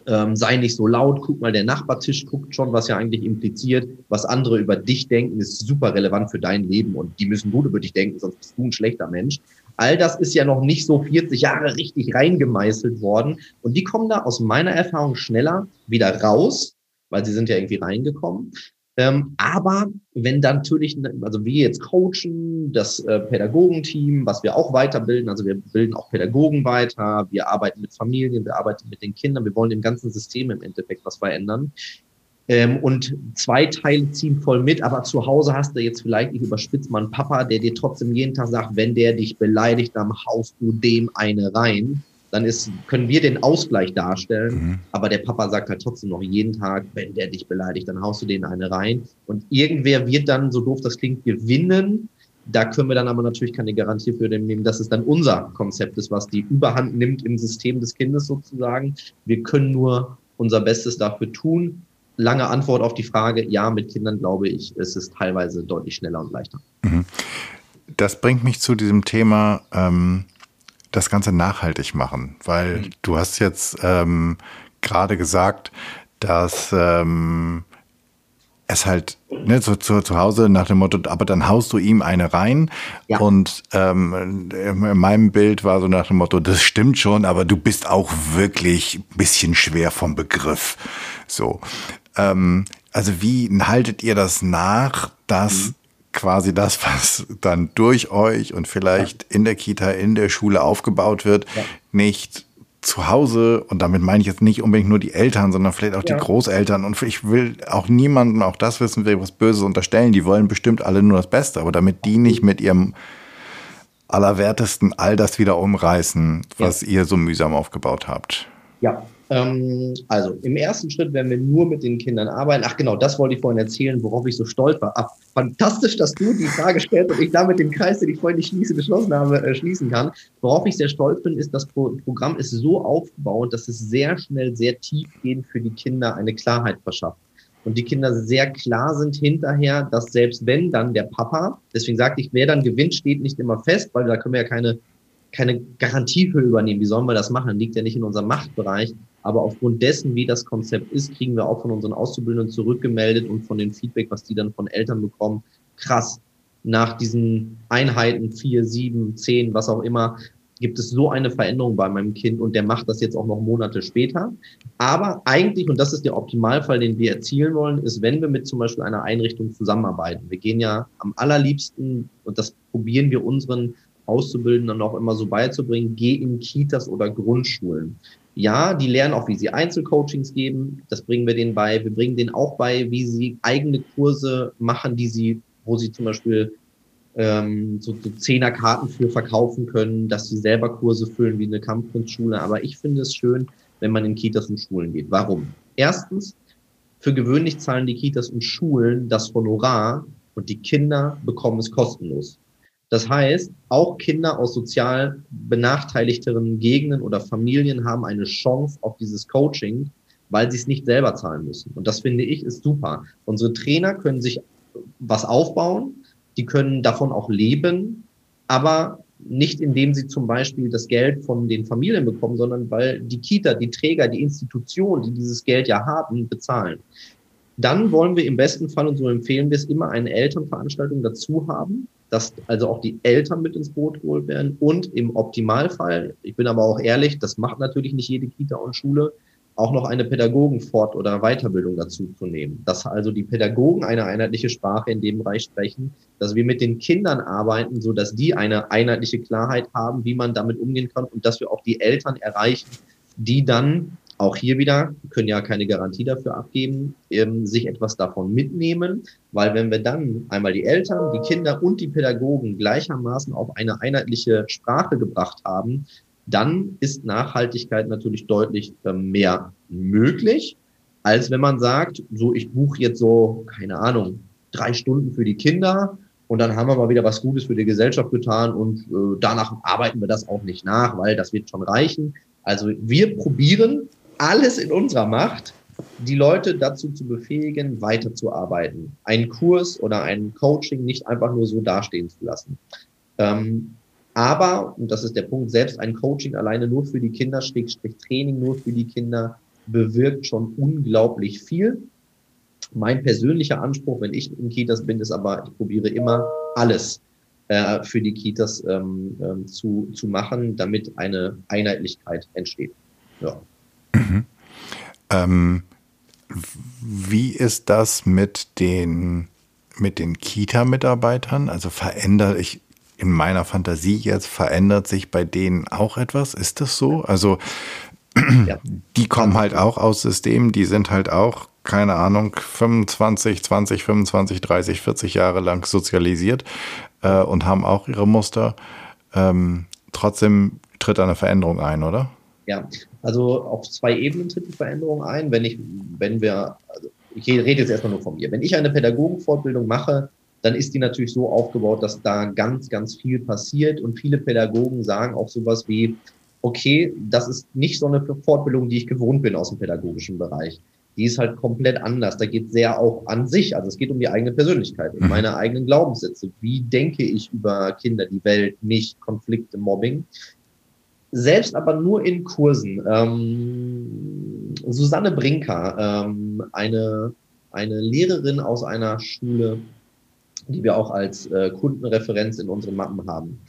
Ähm, sei nicht so laut, guck mal, der Nachbartisch guckt schon, was ja eigentlich impliziert, was andere über dich denken, ist super relevant für dein Leben und die müssen gut über dich denken, sonst bist du ein schlechter Mensch. All das ist ja noch nicht so 40 Jahre richtig reingemeißelt worden. Und die kommen da aus meiner Erfahrung schneller wieder raus, weil sie sind ja irgendwie reingekommen. Ähm, aber wenn dann natürlich, also wir jetzt coachen, das äh, Pädagogenteam, was wir auch weiterbilden, also wir bilden auch Pädagogen weiter, wir arbeiten mit Familien, wir arbeiten mit den Kindern, wir wollen im ganzen System im Endeffekt was verändern. Ähm, und zwei Teile ziehen voll mit, aber zu Hause hast du jetzt vielleicht, ich überspitze mal einen Papa, der dir trotzdem jeden Tag sagt, wenn der dich beleidigt, dann haust du dem eine rein dann ist, können wir den Ausgleich darstellen. Mhm. Aber der Papa sagt halt trotzdem noch jeden Tag, wenn der dich beleidigt, dann haust du den eine rein. Und irgendwer wird dann, so doof das klingt, gewinnen. Da können wir dann aber natürlich keine Garantie für den nehmen, dass es dann unser Konzept ist, was die Überhand nimmt im System des Kindes sozusagen. Wir können nur unser Bestes dafür tun. Lange Antwort auf die Frage, ja, mit Kindern glaube ich, ist es teilweise deutlich schneller und leichter. Mhm. Das bringt mich zu diesem Thema, ähm, das Ganze nachhaltig machen? Weil mhm. du hast jetzt ähm, gerade gesagt, dass ähm, es halt ne, zu, zu, zu Hause nach dem Motto, aber dann haust du ihm eine rein. Ja. Und ähm, in meinem Bild war so nach dem Motto, das stimmt schon, aber du bist auch wirklich ein bisschen schwer vom Begriff. So. Ähm, also wie haltet ihr das nach, dass mhm quasi das, was dann durch euch und vielleicht in der Kita, in der Schule aufgebaut wird, ja. nicht zu Hause, und damit meine ich jetzt nicht unbedingt nur die Eltern, sondern vielleicht auch ja. die Großeltern. Und ich will auch niemandem, auch das wissen wir, was Böses unterstellen. Die wollen bestimmt alle nur das Beste, aber damit die nicht mit ihrem Allerwertesten all das wieder umreißen, was ja. ihr so mühsam aufgebaut habt. Ja, ähm, also im ersten Schritt werden wir nur mit den Kindern arbeiten. Ach genau, das wollte ich vorhin erzählen, worauf ich so stolz war. Ach, fantastisch, dass du die Frage stellst und ich damit den Kreis, den ich vorhin nicht schließe, geschlossen habe, äh, schließen kann. Worauf ich sehr stolz bin, ist, das Pro Programm ist so aufgebaut, dass es sehr schnell, sehr tiefgehend für die Kinder eine Klarheit verschafft. Und die Kinder sehr klar sind hinterher, dass selbst wenn dann der Papa, deswegen sagte ich, wer dann gewinnt, steht nicht immer fest, weil da können wir ja keine keine Garantie übernehmen. Wie sollen wir das machen? Liegt ja nicht in unserem Machtbereich. Aber aufgrund dessen, wie das Konzept ist, kriegen wir auch von unseren Auszubildenden zurückgemeldet und von dem Feedback, was die dann von Eltern bekommen, krass. Nach diesen Einheiten, vier, sieben, zehn, was auch immer, gibt es so eine Veränderung bei meinem Kind und der macht das jetzt auch noch Monate später. Aber eigentlich, und das ist der Optimalfall, den wir erzielen wollen, ist, wenn wir mit zum Beispiel einer Einrichtung zusammenarbeiten. Wir gehen ja am allerliebsten, und das probieren wir unseren Auszubildenden auch immer so beizubringen, geh in Kitas oder Grundschulen. Ja, die lernen auch, wie sie Einzelcoachings geben. Das bringen wir denen bei. Wir bringen denen auch bei, wie sie eigene Kurse machen, die sie, wo sie zum Beispiel ähm, so, so Zehnerkarten für verkaufen können, dass sie selber Kurse füllen wie eine Kampfkunstschule. Aber ich finde es schön, wenn man in Kitas und Schulen geht. Warum? Erstens, für gewöhnlich zahlen die Kitas und Schulen das Honorar und die Kinder bekommen es kostenlos. Das heißt, auch Kinder aus sozial benachteiligteren Gegenden oder Familien haben eine Chance auf dieses Coaching, weil sie es nicht selber zahlen müssen. Und das finde ich ist super. Unsere Trainer können sich was aufbauen, die können davon auch leben, aber nicht indem sie zum Beispiel das Geld von den Familien bekommen, sondern weil die Kita, die Träger, die Institutionen, die dieses Geld ja haben, bezahlen. Dann wollen wir im besten Fall, und so empfehlen wir es immer, eine Elternveranstaltung dazu haben, dass also auch die Eltern mit ins Boot geholt werden und im Optimalfall, ich bin aber auch ehrlich, das macht natürlich nicht jede Kita und Schule, auch noch eine Pädagogenfort- oder Weiterbildung dazu zu nehmen. Dass also die Pädagogen eine einheitliche Sprache in dem Bereich sprechen, dass wir mit den Kindern arbeiten, so dass die eine einheitliche Klarheit haben, wie man damit umgehen kann und dass wir auch die Eltern erreichen, die dann auch hier wieder, können ja keine Garantie dafür abgeben, ähm, sich etwas davon mitnehmen, weil wenn wir dann einmal die Eltern, die Kinder und die Pädagogen gleichermaßen auf eine einheitliche Sprache gebracht haben, dann ist Nachhaltigkeit natürlich deutlich ähm, mehr möglich, als wenn man sagt, so ich buche jetzt so, keine Ahnung, drei Stunden für die Kinder und dann haben wir mal wieder was Gutes für die Gesellschaft getan und äh, danach arbeiten wir das auch nicht nach, weil das wird schon reichen. Also wir probieren alles in unserer Macht, die Leute dazu zu befähigen, weiterzuarbeiten. Einen Kurs oder ein Coaching nicht einfach nur so dastehen zu lassen. Ähm, aber, und das ist der Punkt, selbst ein Coaching alleine nur für die Kinder, Schrägstrich Training nur für die Kinder, bewirkt schon unglaublich viel. Mein persönlicher Anspruch, wenn ich in Kitas bin, ist aber, ich probiere immer alles äh, für die Kitas ähm, ähm, zu, zu machen, damit eine Einheitlichkeit entsteht. Ja. Ähm, Wie ist das mit den, mit den Kita-Mitarbeitern? Also verändert, ich, in meiner Fantasie jetzt, verändert sich bei denen auch etwas? Ist das so? Also, ja. die kommen halt auch aus Systemen, die sind halt auch, keine Ahnung, 25, 20, 25, 30, 40 Jahre lang sozialisiert äh, und haben auch ihre Muster. Ähm, trotzdem tritt eine Veränderung ein, oder? Ja, also auf zwei Ebenen tritt die Veränderung ein. Wenn ich, wenn wir, also ich rede jetzt erstmal nur von mir. Wenn ich eine Pädagogenfortbildung mache, dann ist die natürlich so aufgebaut, dass da ganz, ganz viel passiert und viele Pädagogen sagen auch sowas wie, okay, das ist nicht so eine Fortbildung, die ich gewohnt bin aus dem pädagogischen Bereich. Die ist halt komplett anders. Da geht sehr auch an sich. Also es geht um die eigene Persönlichkeit, um mhm. meine eigenen Glaubenssätze. Wie denke ich über Kinder, die Welt, mich, Konflikte, Mobbing? Selbst aber nur in Kursen. Ähm, Susanne Brinker, ähm, eine, eine Lehrerin aus einer Schule, die wir auch als äh, Kundenreferenz in unseren Mappen haben.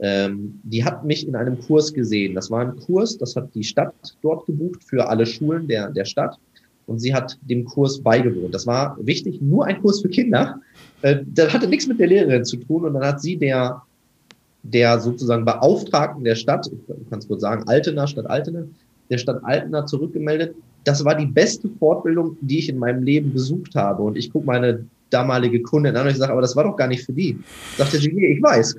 Ähm, die hat mich in einem Kurs gesehen. Das war ein Kurs, das hat die Stadt dort gebucht für alle Schulen der, der Stadt. Und sie hat dem Kurs beigewohnt. Das war wichtig, nur ein Kurs für Kinder. Äh, das hatte nichts mit der Lehrerin zu tun. Und dann hat sie der der sozusagen Beauftragten der Stadt, ich kann es kurz sagen, Altena, Stadt Altena, der Stadt Altena zurückgemeldet. Das war die beste Fortbildung, die ich in meinem Leben besucht habe. Und ich gucke meine damalige Kundin an und ich sage, aber das war doch gar nicht für die. Sagte sie, nee, ich weiß.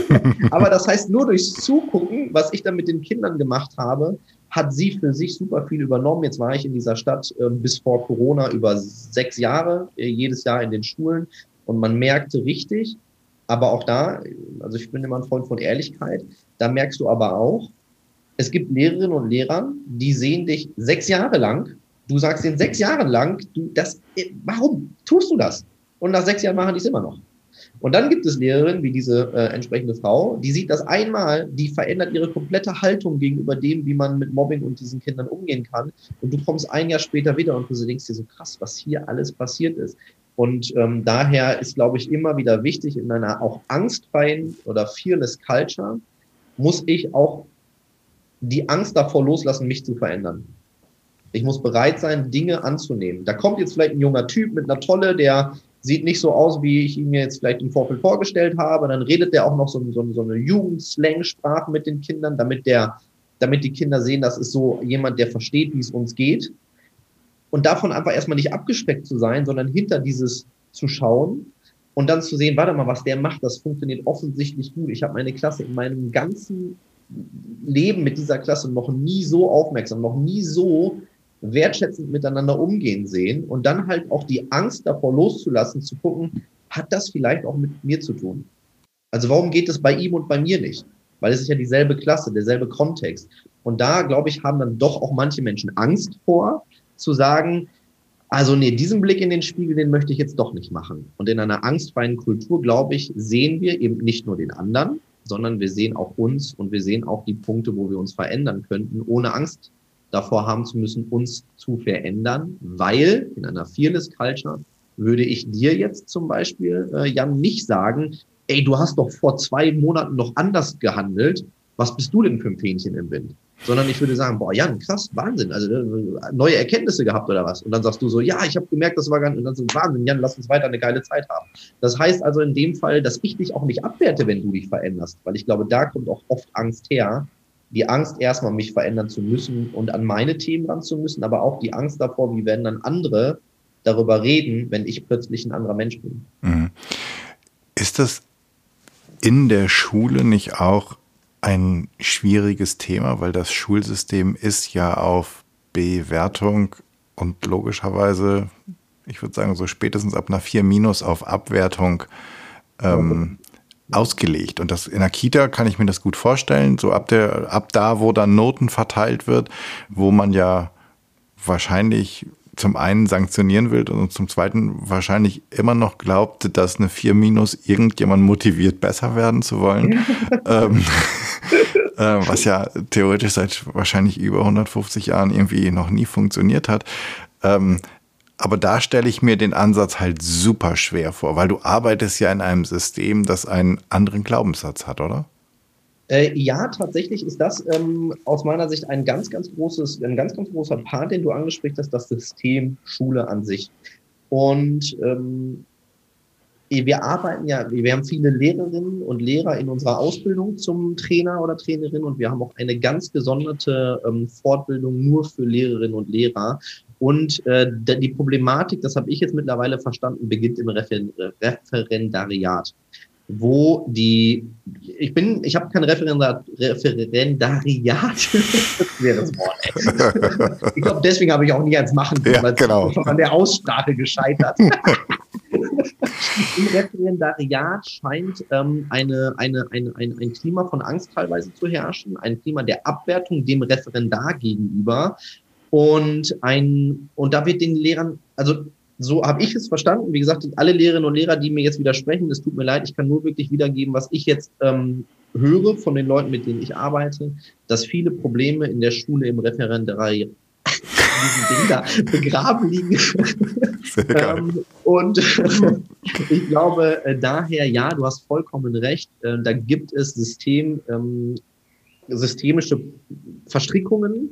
aber das heißt, nur durchs Zugucken, was ich dann mit den Kindern gemacht habe, hat sie für sich super viel übernommen. Jetzt war ich in dieser Stadt äh, bis vor Corona über sechs Jahre, äh, jedes Jahr in den Schulen. Und man merkte richtig, aber auch da, also ich bin immer ein Freund von Ehrlichkeit, da merkst du aber auch, es gibt Lehrerinnen und Lehrer, die sehen dich sechs Jahre lang. Du sagst ihnen sechs Jahre lang, du, das, warum tust du das? Und nach sechs Jahren machen die es immer noch. Und dann gibt es Lehrerinnen wie diese äh, entsprechende Frau, die sieht das einmal, die verändert ihre komplette Haltung gegenüber dem, wie man mit Mobbing und diesen Kindern umgehen kann. Und du kommst ein Jahr später wieder und du denkst dir so krass, was hier alles passiert ist. Und ähm, daher ist, glaube ich, immer wieder wichtig, in einer auch angstfreien oder fearless Culture muss ich auch die Angst davor loslassen, mich zu verändern. Ich muss bereit sein, Dinge anzunehmen. Da kommt jetzt vielleicht ein junger Typ mit einer Tolle, der sieht nicht so aus, wie ich ihn mir jetzt vielleicht im Vorfeld vorgestellt habe. Dann redet der auch noch so, so, so eine Jugendslang-Sprache mit den Kindern, damit der, damit die Kinder sehen, das ist so jemand, der versteht, wie es uns geht und davon einfach erstmal nicht abgeschreckt zu sein, sondern hinter dieses zu schauen und dann zu sehen, warte mal, was der macht, das funktioniert offensichtlich gut. Ich habe meine Klasse in meinem ganzen Leben mit dieser Klasse noch nie so aufmerksam, noch nie so wertschätzend miteinander umgehen sehen und dann halt auch die Angst davor loszulassen, zu gucken, hat das vielleicht auch mit mir zu tun? Also warum geht es bei ihm und bei mir nicht? Weil es ist ja dieselbe Klasse, derselbe Kontext. Und da, glaube ich, haben dann doch auch manche Menschen Angst vor, zu sagen, also nee, diesen Blick in den Spiegel, den möchte ich jetzt doch nicht machen. Und in einer angstfreien Kultur, glaube ich, sehen wir eben nicht nur den anderen, sondern wir sehen auch uns und wir sehen auch die Punkte, wo wir uns verändern könnten, ohne Angst davor haben zu müssen, uns zu verändern, weil in einer Fearless Culture würde ich dir jetzt zum Beispiel, äh, Jan, nicht sagen, ey, du hast doch vor zwei Monaten noch anders gehandelt. Was bist du denn für ein Fähnchen im Wind? Sondern ich würde sagen, boah, Jan, krass, Wahnsinn, also äh, neue Erkenntnisse gehabt oder was? Und dann sagst du so, ja, ich habe gemerkt, das war ganz, und dann so, Wahnsinn, Jan, lass uns weiter eine geile Zeit haben. Das heißt also in dem Fall, dass ich dich auch nicht abwerte, wenn du dich veränderst, weil ich glaube, da kommt auch oft Angst her, die Angst erstmal mich verändern zu müssen und an meine Themen ran zu müssen, aber auch die Angst davor, wie werden dann andere darüber reden, wenn ich plötzlich ein anderer Mensch bin. Mhm. Ist das in der Schule nicht auch ein schwieriges Thema, weil das Schulsystem ist ja auf Bewertung und logischerweise, ich würde sagen, so spätestens ab einer 4 minus auf Abwertung ähm, ausgelegt. Und das in der Kita kann ich mir das gut vorstellen, so ab der, ab da, wo dann Noten verteilt wird, wo man ja wahrscheinlich zum einen sanktionieren will und zum zweiten wahrscheinlich immer noch glaubt, dass eine 4 minus irgendjemand motiviert, besser werden zu wollen. ähm, äh, was ja theoretisch seit wahrscheinlich über 150 Jahren irgendwie noch nie funktioniert hat. Ähm, aber da stelle ich mir den Ansatz halt super schwer vor, weil du arbeitest ja in einem System, das einen anderen Glaubenssatz hat, oder? Äh, ja, tatsächlich ist das ähm, aus meiner Sicht ein ganz, ganz großes, ein ganz, ganz großer Part, den du angesprochen hast, das System Schule an sich. Und ähm, wir arbeiten ja, wir haben viele Lehrerinnen und Lehrer in unserer Ausbildung zum Trainer oder Trainerin und wir haben auch eine ganz gesonderte ähm, Fortbildung nur für Lehrerinnen und Lehrer. Und äh, die Problematik, das habe ich jetzt mittlerweile verstanden, beginnt im Refer Referendariat wo die, ich bin, ich habe kein Referendar, Referendariat, das wäre das Wort. Ey. Ich glaube, deswegen habe ich auch nie eins machen können, ja, weil genau. schon an der Aussprache gescheitert. Im Referendariat scheint ähm, eine, eine, eine, ein, ein Klima von Angst teilweise zu herrschen, ein Klima der Abwertung dem Referendar gegenüber. Und ein, und da wird den Lehrern, also so habe ich es verstanden. Wie gesagt, alle Lehrerinnen und Lehrer, die mir jetzt widersprechen, es tut mir leid, ich kann nur wirklich wiedergeben, was ich jetzt ähm, höre von den Leuten, mit denen ich arbeite, dass viele Probleme in der Schule im Referendariat diesen Ding da begraben liegen. ähm, und ich glaube äh, daher, ja, du hast vollkommen recht, äh, da gibt es System, ähm, systemische Verstrickungen,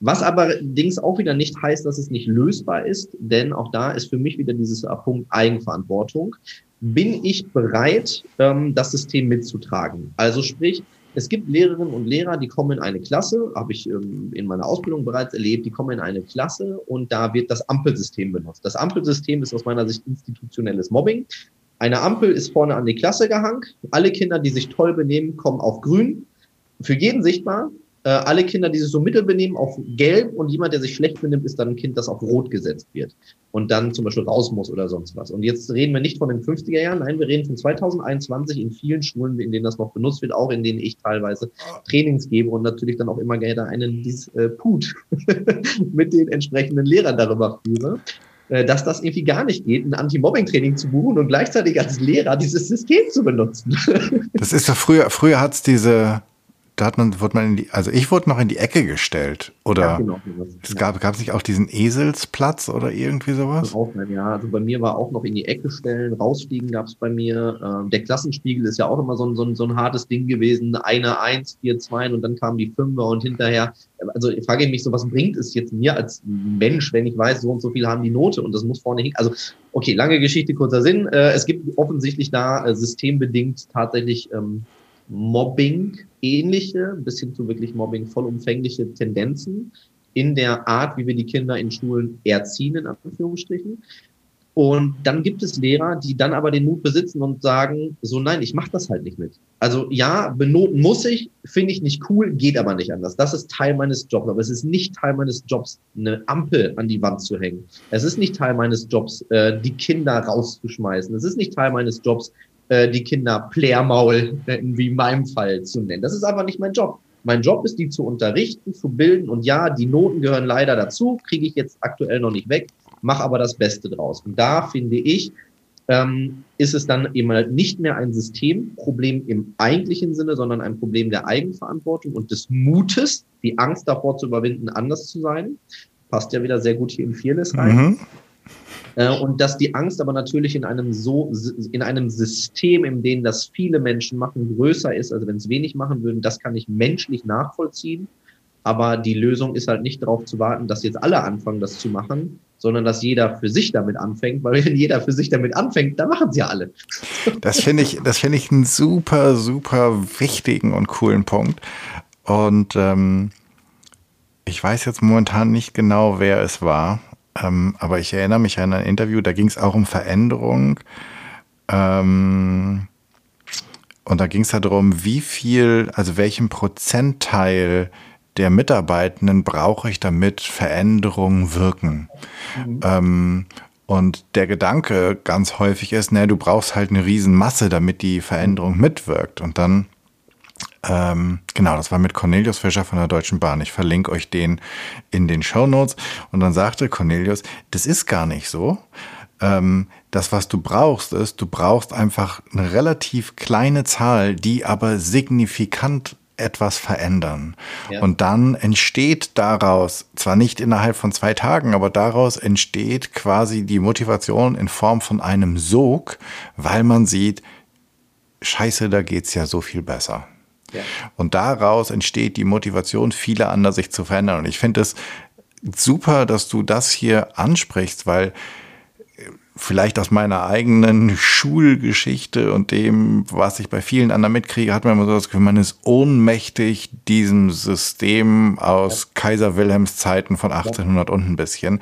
was aber Dings auch wieder nicht heißt, dass es nicht lösbar ist, denn auch da ist für mich wieder dieses Punkt Eigenverantwortung. Bin ich bereit, ähm, das System mitzutragen? Also sprich, es gibt Lehrerinnen und Lehrer, die kommen in eine Klasse, habe ich ähm, in meiner Ausbildung bereits erlebt, die kommen in eine Klasse und da wird das Ampelsystem benutzt. Das Ampelsystem ist aus meiner Sicht institutionelles Mobbing. Eine Ampel ist vorne an die Klasse gehangen. Alle Kinder, die sich toll benehmen, kommen auf grün. Für jeden sichtbar äh, alle Kinder, die sich so mittel benehmen, auf gelb und jemand, der sich schlecht benimmt, ist dann ein Kind, das auf rot gesetzt wird und dann zum Beispiel raus muss oder sonst was. Und jetzt reden wir nicht von den 50er Jahren, nein, wir reden von 2021 in vielen Schulen, in denen das noch benutzt wird, auch in denen ich teilweise Trainings gebe und natürlich dann auch immer gerne einen Disput mit den entsprechenden Lehrern darüber führe äh, dass das irgendwie gar nicht geht, ein Anti-Mobbing-Training zu buchen und gleichzeitig als Lehrer dieses System zu benutzen. Das ist ja früher, früher hat es diese da hat man, wurde man in die, also ich wurde noch in die Ecke gestellt. Oder ja, genau, es gab, gab es nicht auch diesen Eselsplatz oder irgendwie sowas? Ja, also bei mir war auch noch in die Ecke stellen, rausfliegen gab es bei mir. Ähm, der Klassenspiegel ist ja auch immer so ein, so ein, so ein hartes Ding gewesen. Eine, eins, vier, zwei und dann kamen die Fünfer und hinterher. Also ich frage mich so, was bringt es jetzt mir als Mensch, wenn ich weiß, so und so viel haben die Note und das muss vorne hin. Also, okay, lange Geschichte, kurzer Sinn. Äh, es gibt offensichtlich da äh, systembedingt tatsächlich ähm, Mobbing ähnliche, bis hin zu wirklich Mobbing vollumfängliche Tendenzen in der Art, wie wir die Kinder in Schulen erziehen, in Anführungsstrichen. Und dann gibt es Lehrer, die dann aber den Mut besitzen und sagen, so nein, ich mache das halt nicht mit. Also ja, benoten muss ich, finde ich nicht cool, geht aber nicht anders. Das ist Teil meines Jobs, aber es ist nicht Teil meines Jobs, eine Ampel an die Wand zu hängen. Es ist nicht Teil meines Jobs, äh, die Kinder rauszuschmeißen. Es ist nicht Teil meines Jobs, äh, die Kinder Plärmaul, wie in meinem Fall zu nennen. Das ist einfach nicht mein Job. Mein Job ist, die zu unterrichten, zu bilden. Und ja, die Noten gehören leider dazu, kriege ich jetzt aktuell noch nicht weg, mache aber das Beste draus. Und da finde ich, ähm, ist es dann eben halt nicht mehr ein Systemproblem im eigentlichen Sinne, sondern ein Problem der Eigenverantwortung und des Mutes, die Angst davor zu überwinden, anders zu sein. Passt ja wieder sehr gut hier in Fearless rein. Mhm. Äh, und dass die Angst aber natürlich in einem so, in einem System, in dem das viele Menschen machen, größer ist, also wenn es wenig machen würden, das kann ich menschlich nachvollziehen. Aber die Lösung ist halt nicht darauf zu warten, dass jetzt alle anfangen, das zu machen, sondern dass jeder für sich damit anfängt, weil wenn jeder für sich damit anfängt, dann machen sie ja alle. Das finde ich, das finde ich einen super, super wichtigen und coolen Punkt. Und ähm, ich weiß jetzt momentan nicht genau, wer es war. Ähm, aber ich erinnere mich an ein Interview, da ging es auch um Veränderung. Ähm, und da ging es darum, wie viel, also welchen Prozentteil der Mitarbeitenden brauche ich, damit Veränderungen wirken. Mhm. Ähm, und der Gedanke ganz häufig ist, ne, du brauchst halt eine Riesenmasse, damit die Veränderung mitwirkt. Und dann ähm, genau, das war mit Cornelius Fischer von der Deutschen Bahn. Ich verlinke euch den in den Show Notes. Und dann sagte Cornelius, das ist gar nicht so. Ähm, das, was du brauchst, ist, du brauchst einfach eine relativ kleine Zahl, die aber signifikant etwas verändern. Ja. Und dann entsteht daraus, zwar nicht innerhalb von zwei Tagen, aber daraus entsteht quasi die Motivation in Form von einem Sog, weil man sieht, scheiße, da geht's ja so viel besser. Ja. Und daraus entsteht die Motivation vieler anderer, sich zu verändern. Und ich finde es super, dass du das hier ansprichst, weil vielleicht aus meiner eigenen Schulgeschichte und dem, was ich bei vielen anderen mitkriege, hat man immer so das Gefühl, man ist ohnmächtig diesem System aus ja. Kaiser Wilhelms Zeiten von 1800 ja. und ein bisschen.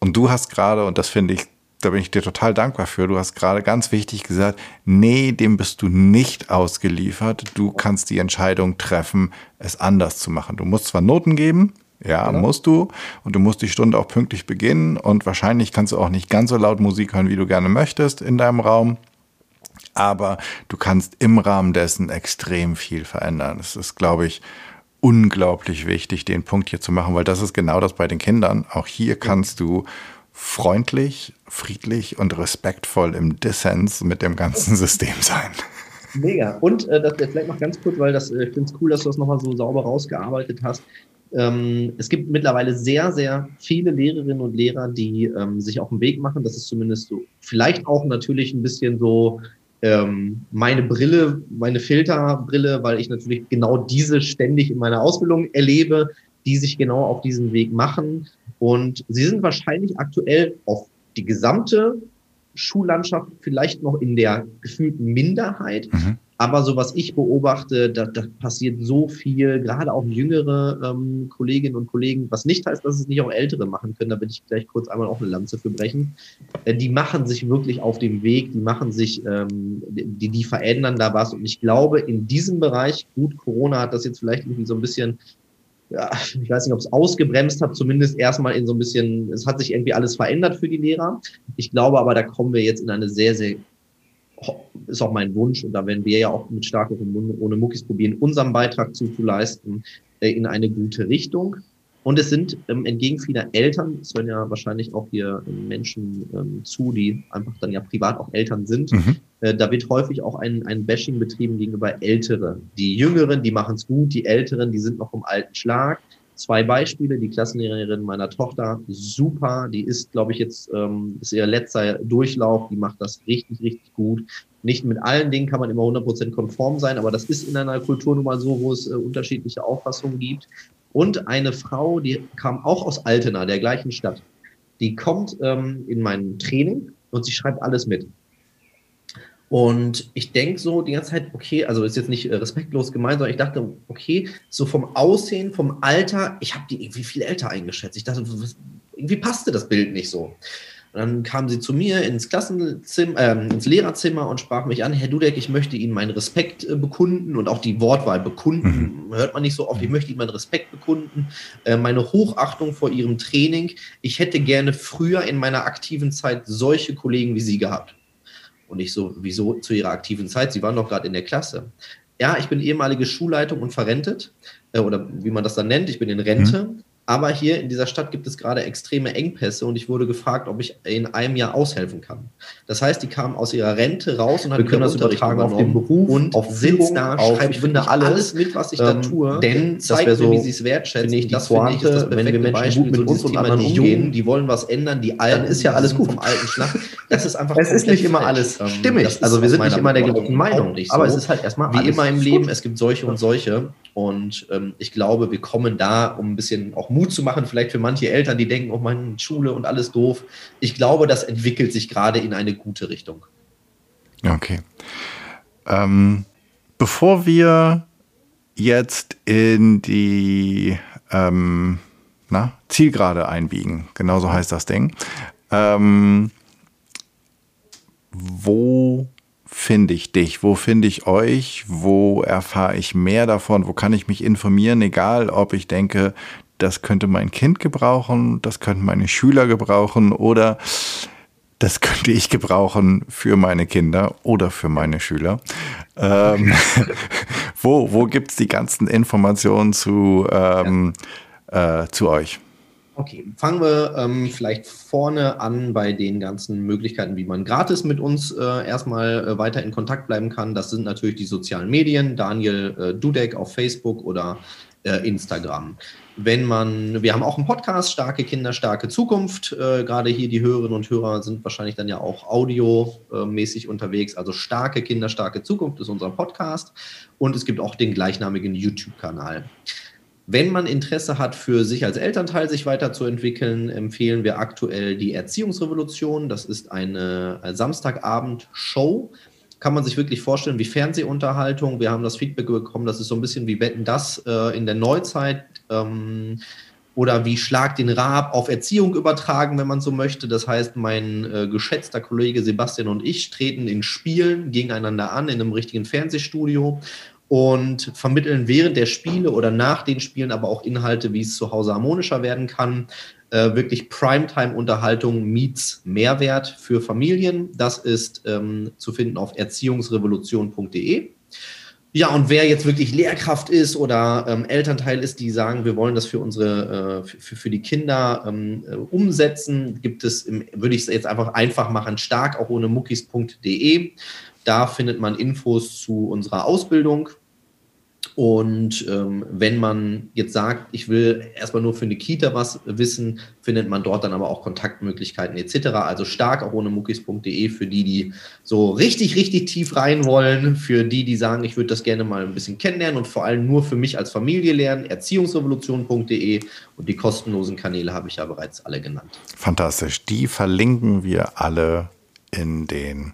Und du hast gerade, und das finde ich, da bin ich dir total dankbar für, du hast gerade ganz wichtig gesagt, nee, dem bist du nicht ausgeliefert. Du kannst die Entscheidung treffen, es anders zu machen. Du musst zwar Noten geben, ja, genau. musst du. Und du musst die Stunde auch pünktlich beginnen. Und wahrscheinlich kannst du auch nicht ganz so laut Musik hören, wie du gerne möchtest in deinem Raum. Aber du kannst im Rahmen dessen extrem viel verändern. Es ist, glaube ich, unglaublich wichtig, den Punkt hier zu machen, weil das ist genau das bei den Kindern. Auch hier kannst du freundlich, friedlich und respektvoll im Dissens mit dem ganzen System sein. Mega. Und äh, das vielleicht noch ganz kurz, weil das, äh, ich finde es cool, dass du das nochmal so sauber rausgearbeitet hast. Ähm, es gibt mittlerweile sehr, sehr viele Lehrerinnen und Lehrer, die ähm, sich auf den Weg machen. Das ist zumindest so, vielleicht auch natürlich ein bisschen so ähm, meine Brille, meine Filterbrille, weil ich natürlich genau diese ständig in meiner Ausbildung erlebe, die sich genau auf diesen Weg machen. Und sie sind wahrscheinlich aktuell auf die gesamte Schullandschaft vielleicht noch in der gefühlten Minderheit. Mhm. Aber so was ich beobachte, da, da passiert so viel, gerade auch jüngere ähm, Kolleginnen und Kollegen, was nicht heißt, dass es nicht auch ältere machen können, da will ich gleich kurz einmal auch eine Lanze für brechen. Äh, die machen sich wirklich auf dem Weg, die machen sich, ähm, die, die verändern da was. Und ich glaube, in diesem Bereich, gut, Corona hat das jetzt vielleicht irgendwie so ein bisschen ja, ich weiß nicht, ob es ausgebremst hat, zumindest erstmal in so ein bisschen, es hat sich irgendwie alles verändert für die Lehrer. Ich glaube aber, da kommen wir jetzt in eine sehr, sehr ist auch mein Wunsch und da werden wir ja auch mit starkem Mund ohne Muckis probieren, unseren Beitrag zuzuleisten äh, in eine gute Richtung. Und es sind ähm, entgegen vieler Eltern, es hören ja wahrscheinlich auch hier ähm, Menschen ähm, zu, die einfach dann ja privat auch Eltern sind. Mhm. Äh, da wird häufig auch ein, ein Bashing betrieben gegenüber Ältere. Die Jüngeren, die machen es gut, die Älteren, die sind noch im alten Schlag. Zwei Beispiele, die Klassenlehrerin meiner Tochter, super, die ist, glaube ich, jetzt, ähm, ist ihr letzter Durchlauf, die macht das richtig, richtig gut. Nicht mit allen Dingen kann man immer 100% konform sein, aber das ist in einer Kultur nun mal so, wo es äh, unterschiedliche Auffassungen gibt. Und eine Frau, die kam auch aus Altena, der gleichen Stadt. Die kommt ähm, in mein Training und sie schreibt alles mit. Und ich denke so die ganze Zeit, okay, also ist jetzt nicht äh, respektlos gemeint, sondern ich dachte, okay, so vom Aussehen, vom Alter, ich habe die irgendwie viel älter eingeschätzt. Ich dachte, irgendwie passte das Bild nicht so. Und dann kam sie zu mir ins Klassenzimmer, äh, ins Lehrerzimmer und sprach mich an, Herr Dudek, ich möchte Ihnen meinen Respekt äh, bekunden und auch die Wortwahl bekunden, mhm. hört man nicht so oft, ich möchte Ihnen meinen Respekt bekunden, äh, meine Hochachtung vor Ihrem Training. Ich hätte gerne früher in meiner aktiven Zeit solche Kollegen wie Sie gehabt. Und ich so, wieso zu ihrer aktiven Zeit? Sie waren doch gerade in der Klasse. Ja, ich bin ehemalige Schulleitung und verrentet, äh, oder wie man das dann nennt, ich bin in Rente. Mhm. Aber hier in dieser Stadt gibt es gerade extreme Engpässe und ich wurde gefragt, ob ich in einem Jahr aushelfen kann. Das heißt, die kamen aus ihrer Rente raus und haben können das übertragen auf den Beruf und auf sitzt da, auf schreibt wirklich alles, alles mit, was ich da ähm, tue. Denn das wäre so, wie sie es wertschätzen. Ich, das Pointe, finde ich, ist das wenn wir Menschen Beispiel, mit so uns und anderen die Jungen, die wollen was ändern, die Alten, ist ja alles gut vom alten Schlag. Das ist einfach Es ist nicht immer alles ähm, stimmig. Also wir sind nicht immer der gleichen Meinung. Aber es ist halt erstmal wie immer im Leben, es gibt solche und solche. Und ähm, ich glaube, wir kommen da, um ein bisschen auch Mut zu machen, vielleicht für manche Eltern, die denken, oh meine Schule und alles doof. Ich glaube, das entwickelt sich gerade in eine gute Richtung. Okay. Ähm, bevor wir jetzt in die ähm, na, Zielgerade einbiegen, genauso heißt das Ding, ähm, wo finde ich dich? Wo finde ich euch? Wo erfahre ich mehr davon? Wo kann ich mich informieren? Egal, ob ich denke, das könnte mein Kind gebrauchen, das könnten meine Schüler gebrauchen oder das könnte ich gebrauchen für meine Kinder oder für meine Schüler. Ähm, wo wo gibt es die ganzen Informationen zu, ähm, äh, zu euch? Okay, fangen wir ähm, vielleicht vorne an bei den ganzen Möglichkeiten, wie man gratis mit uns äh, erstmal äh, weiter in Kontakt bleiben kann. Das sind natürlich die sozialen Medien, Daniel äh, Dudek auf Facebook oder äh, Instagram. Wenn man, wir haben auch einen Podcast, Starke Kinder, starke Zukunft. Äh, Gerade hier die Hörerinnen und Hörer sind wahrscheinlich dann ja auch audiomäßig unterwegs. Also Starke Kinder, starke Zukunft ist unser Podcast. Und es gibt auch den gleichnamigen YouTube-Kanal. Wenn man Interesse hat, für sich als Elternteil sich weiterzuentwickeln, empfehlen wir aktuell die Erziehungsrevolution. Das ist eine Samstagabend-Show. Kann man sich wirklich vorstellen, wie Fernsehunterhaltung. Wir haben das Feedback bekommen, das ist so ein bisschen wie Wetten das äh, in der Neuzeit. Ähm, oder wie Schlag den Rab auf Erziehung übertragen, wenn man so möchte. Das heißt, mein äh, geschätzter Kollege Sebastian und ich treten in Spielen gegeneinander an in einem richtigen Fernsehstudio und vermitteln während der Spiele oder nach den Spielen aber auch Inhalte, wie es zu Hause harmonischer werden kann. Äh, wirklich Primetime-Unterhaltung meets Mehrwert für Familien. Das ist ähm, zu finden auf erziehungsrevolution.de. Ja, und wer jetzt wirklich Lehrkraft ist oder ähm, Elternteil ist, die sagen, wir wollen das für unsere, äh, für, für die Kinder ähm, äh, umsetzen, gibt es, im, würde ich es jetzt einfach einfach machen, stark auch ohne muckis.de. Da findet man Infos zu unserer Ausbildung, und ähm, wenn man jetzt sagt, ich will erstmal nur für eine Kita was wissen, findet man dort dann aber auch Kontaktmöglichkeiten etc. Also stark auch ohne muckis.de für die, die so richtig, richtig tief rein wollen, für die, die sagen, ich würde das gerne mal ein bisschen kennenlernen und vor allem nur für mich als Familie lernen, erziehungsrevolution.de und die kostenlosen Kanäle habe ich ja bereits alle genannt. Fantastisch. Die verlinken wir alle in den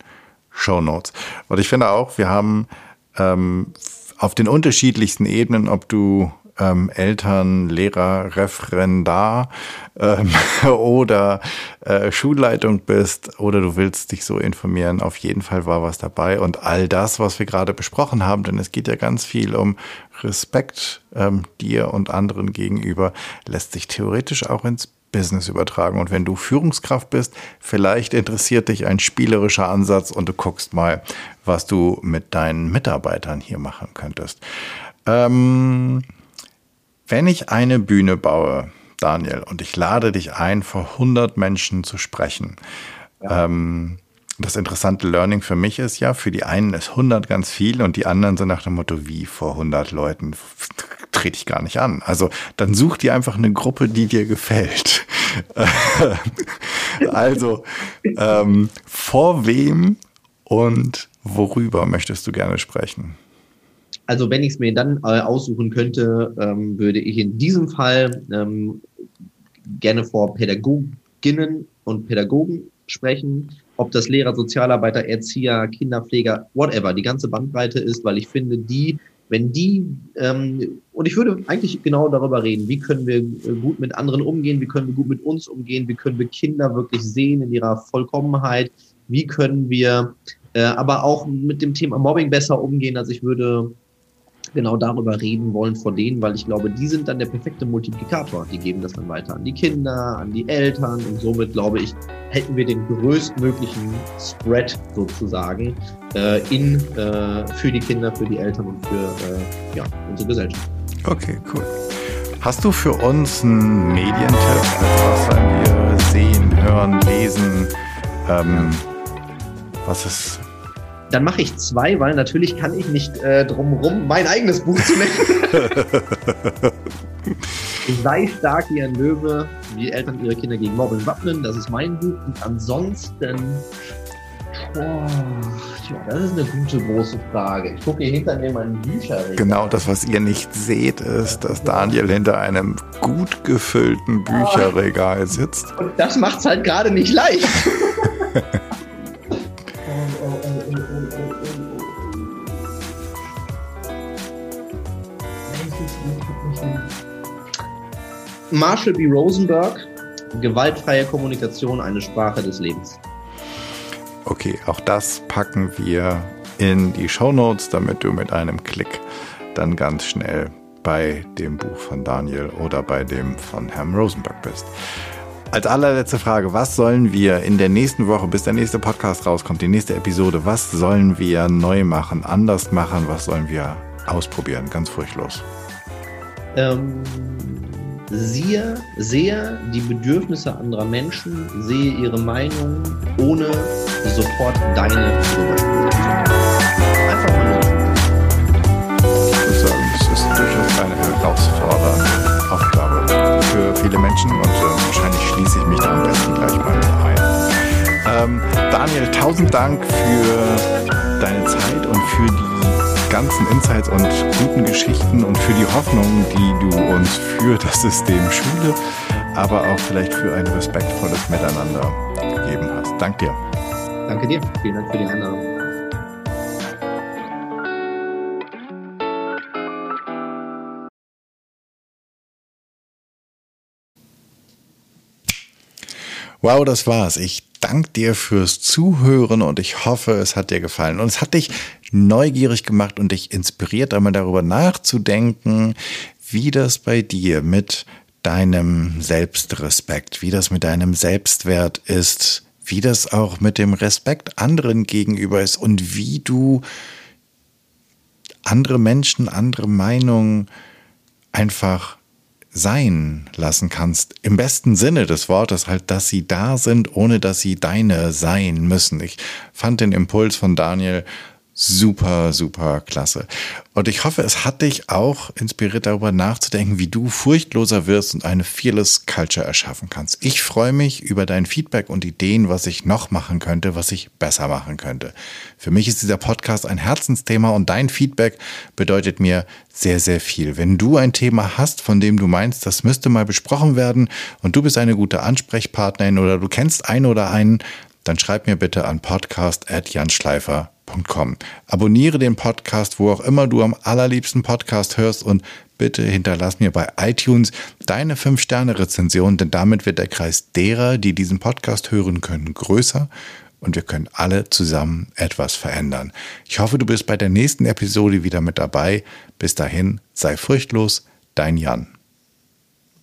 Show Notes. Und ich finde auch, wir haben ähm, auf den unterschiedlichsten Ebenen, ob du ähm, Eltern, Lehrer, Referendar ähm, oder äh, Schulleitung bist oder du willst dich so informieren, auf jeden Fall war was dabei. Und all das, was wir gerade besprochen haben, denn es geht ja ganz viel um Respekt ähm, dir und anderen gegenüber, lässt sich theoretisch auch ins Business übertragen. Und wenn du Führungskraft bist, vielleicht interessiert dich ein spielerischer Ansatz und du guckst mal, was du mit deinen Mitarbeitern hier machen könntest. Ähm, wenn ich eine Bühne baue, Daniel, und ich lade dich ein, vor 100 Menschen zu sprechen, ja. ähm, das interessante Learning für mich ist ja, für die einen ist 100 ganz viel und die anderen sind nach dem Motto, wie vor 100 Leuten trete ich gar nicht an. Also dann such dir einfach eine Gruppe, die dir gefällt. also ähm, vor wem und worüber möchtest du gerne sprechen? Also wenn ich es mir dann äh, aussuchen könnte, ähm, würde ich in diesem Fall ähm, gerne vor Pädagoginnen und Pädagogen sprechen, ob das Lehrer, Sozialarbeiter, Erzieher, Kinderpfleger, whatever, die ganze Bandbreite ist, weil ich finde, die wenn die, ähm, und ich würde eigentlich genau darüber reden, wie können wir äh, gut mit anderen umgehen, wie können wir gut mit uns umgehen, wie können wir Kinder wirklich sehen in ihrer Vollkommenheit, wie können wir äh, aber auch mit dem Thema Mobbing besser umgehen. Also ich würde genau darüber reden wollen vor denen, weil ich glaube, die sind dann der perfekte Multiplikator. Die geben das dann weiter an die Kinder, an die Eltern und somit glaube ich, hätten wir den größtmöglichen Spread sozusagen äh, in, äh, für die Kinder, für die Eltern und für äh, ja, unsere Gesellschaft. Okay, cool. Hast du für uns einen Medientipp? Was wir sehen, hören, lesen? Ähm, was ist dann mache ich zwei, weil natürlich kann ich nicht äh, drumherum mein eigenes Buch zu nennen. Sei stark wie ein Löwe, wie Eltern ihre Kinder gegen Mobbing wappnen. Das ist mein Buch. Und ansonsten, oh, ja, das ist eine gute große Frage. Ich gucke hier hinter mir meinen Bücherregal. Genau, das, was ihr nicht seht, ist, dass Daniel hinter einem gut gefüllten Bücherregal sitzt. Und das macht es halt gerade nicht leicht. Marshall B. Rosenberg, gewaltfreie Kommunikation, eine Sprache des Lebens. Okay, auch das packen wir in die Show Notes, damit du mit einem Klick dann ganz schnell bei dem Buch von Daniel oder bei dem von Herrn Rosenberg bist. Als allerletzte Frage, was sollen wir in der nächsten Woche, bis der nächste Podcast rauskommt, die nächste Episode, was sollen wir neu machen, anders machen, was sollen wir ausprobieren? Ganz furchtlos. Ähm, sehe, sehe die Bedürfnisse anderer Menschen, sehe ihre Meinung, ohne sofort deine zu Einfach mal nur. Ich muss sagen, es ist durchaus eine herausfordernde Aufgabe für viele Menschen und äh, wahrscheinlich schließe ich mich da am besten gleich mal mit ein. Ähm, Daniel, tausend Dank für deine Zeit und für die ganzen Insights und guten Geschichten und für die Hoffnung, die du uns für das System Schule, aber auch vielleicht für ein respektvolles Miteinander gegeben hast. Dank dir. Danke dir. Vielen Dank für die Einladung. Wow, das war's. Ich danke dir fürs Zuhören und ich hoffe, es hat dir gefallen. Und es hat dich neugierig gemacht und dich inspiriert, einmal darüber nachzudenken, wie das bei dir mit deinem Selbstrespekt, wie das mit deinem Selbstwert ist, wie das auch mit dem Respekt anderen gegenüber ist und wie du andere Menschen, andere Meinungen einfach sein lassen kannst. Im besten Sinne des Wortes halt, dass sie da sind, ohne dass sie deine sein müssen. Ich fand den Impuls von Daniel super, super klasse. Und ich hoffe, es hat dich auch inspiriert, darüber nachzudenken, wie du furchtloser wirst und eine Fearless Culture erschaffen kannst. Ich freue mich über dein Feedback und Ideen, was ich noch machen könnte, was ich besser machen könnte. Für mich ist dieser Podcast ein Herzensthema und dein Feedback bedeutet mir sehr, sehr viel. Wenn du ein Thema hast, von dem du meinst, das müsste mal besprochen werden und du bist eine gute Ansprechpartnerin oder du kennst einen oder einen, dann schreib mir bitte an podcast.janschleifer.com podcast.com. Abonniere den Podcast, wo auch immer du am allerliebsten Podcast hörst und bitte hinterlass mir bei iTunes deine 5-Sterne-Rezension, denn damit wird der Kreis derer, die diesen Podcast hören können, größer und wir können alle zusammen etwas verändern. Ich hoffe, du bist bei der nächsten Episode wieder mit dabei. Bis dahin, sei furchtlos, dein Jan.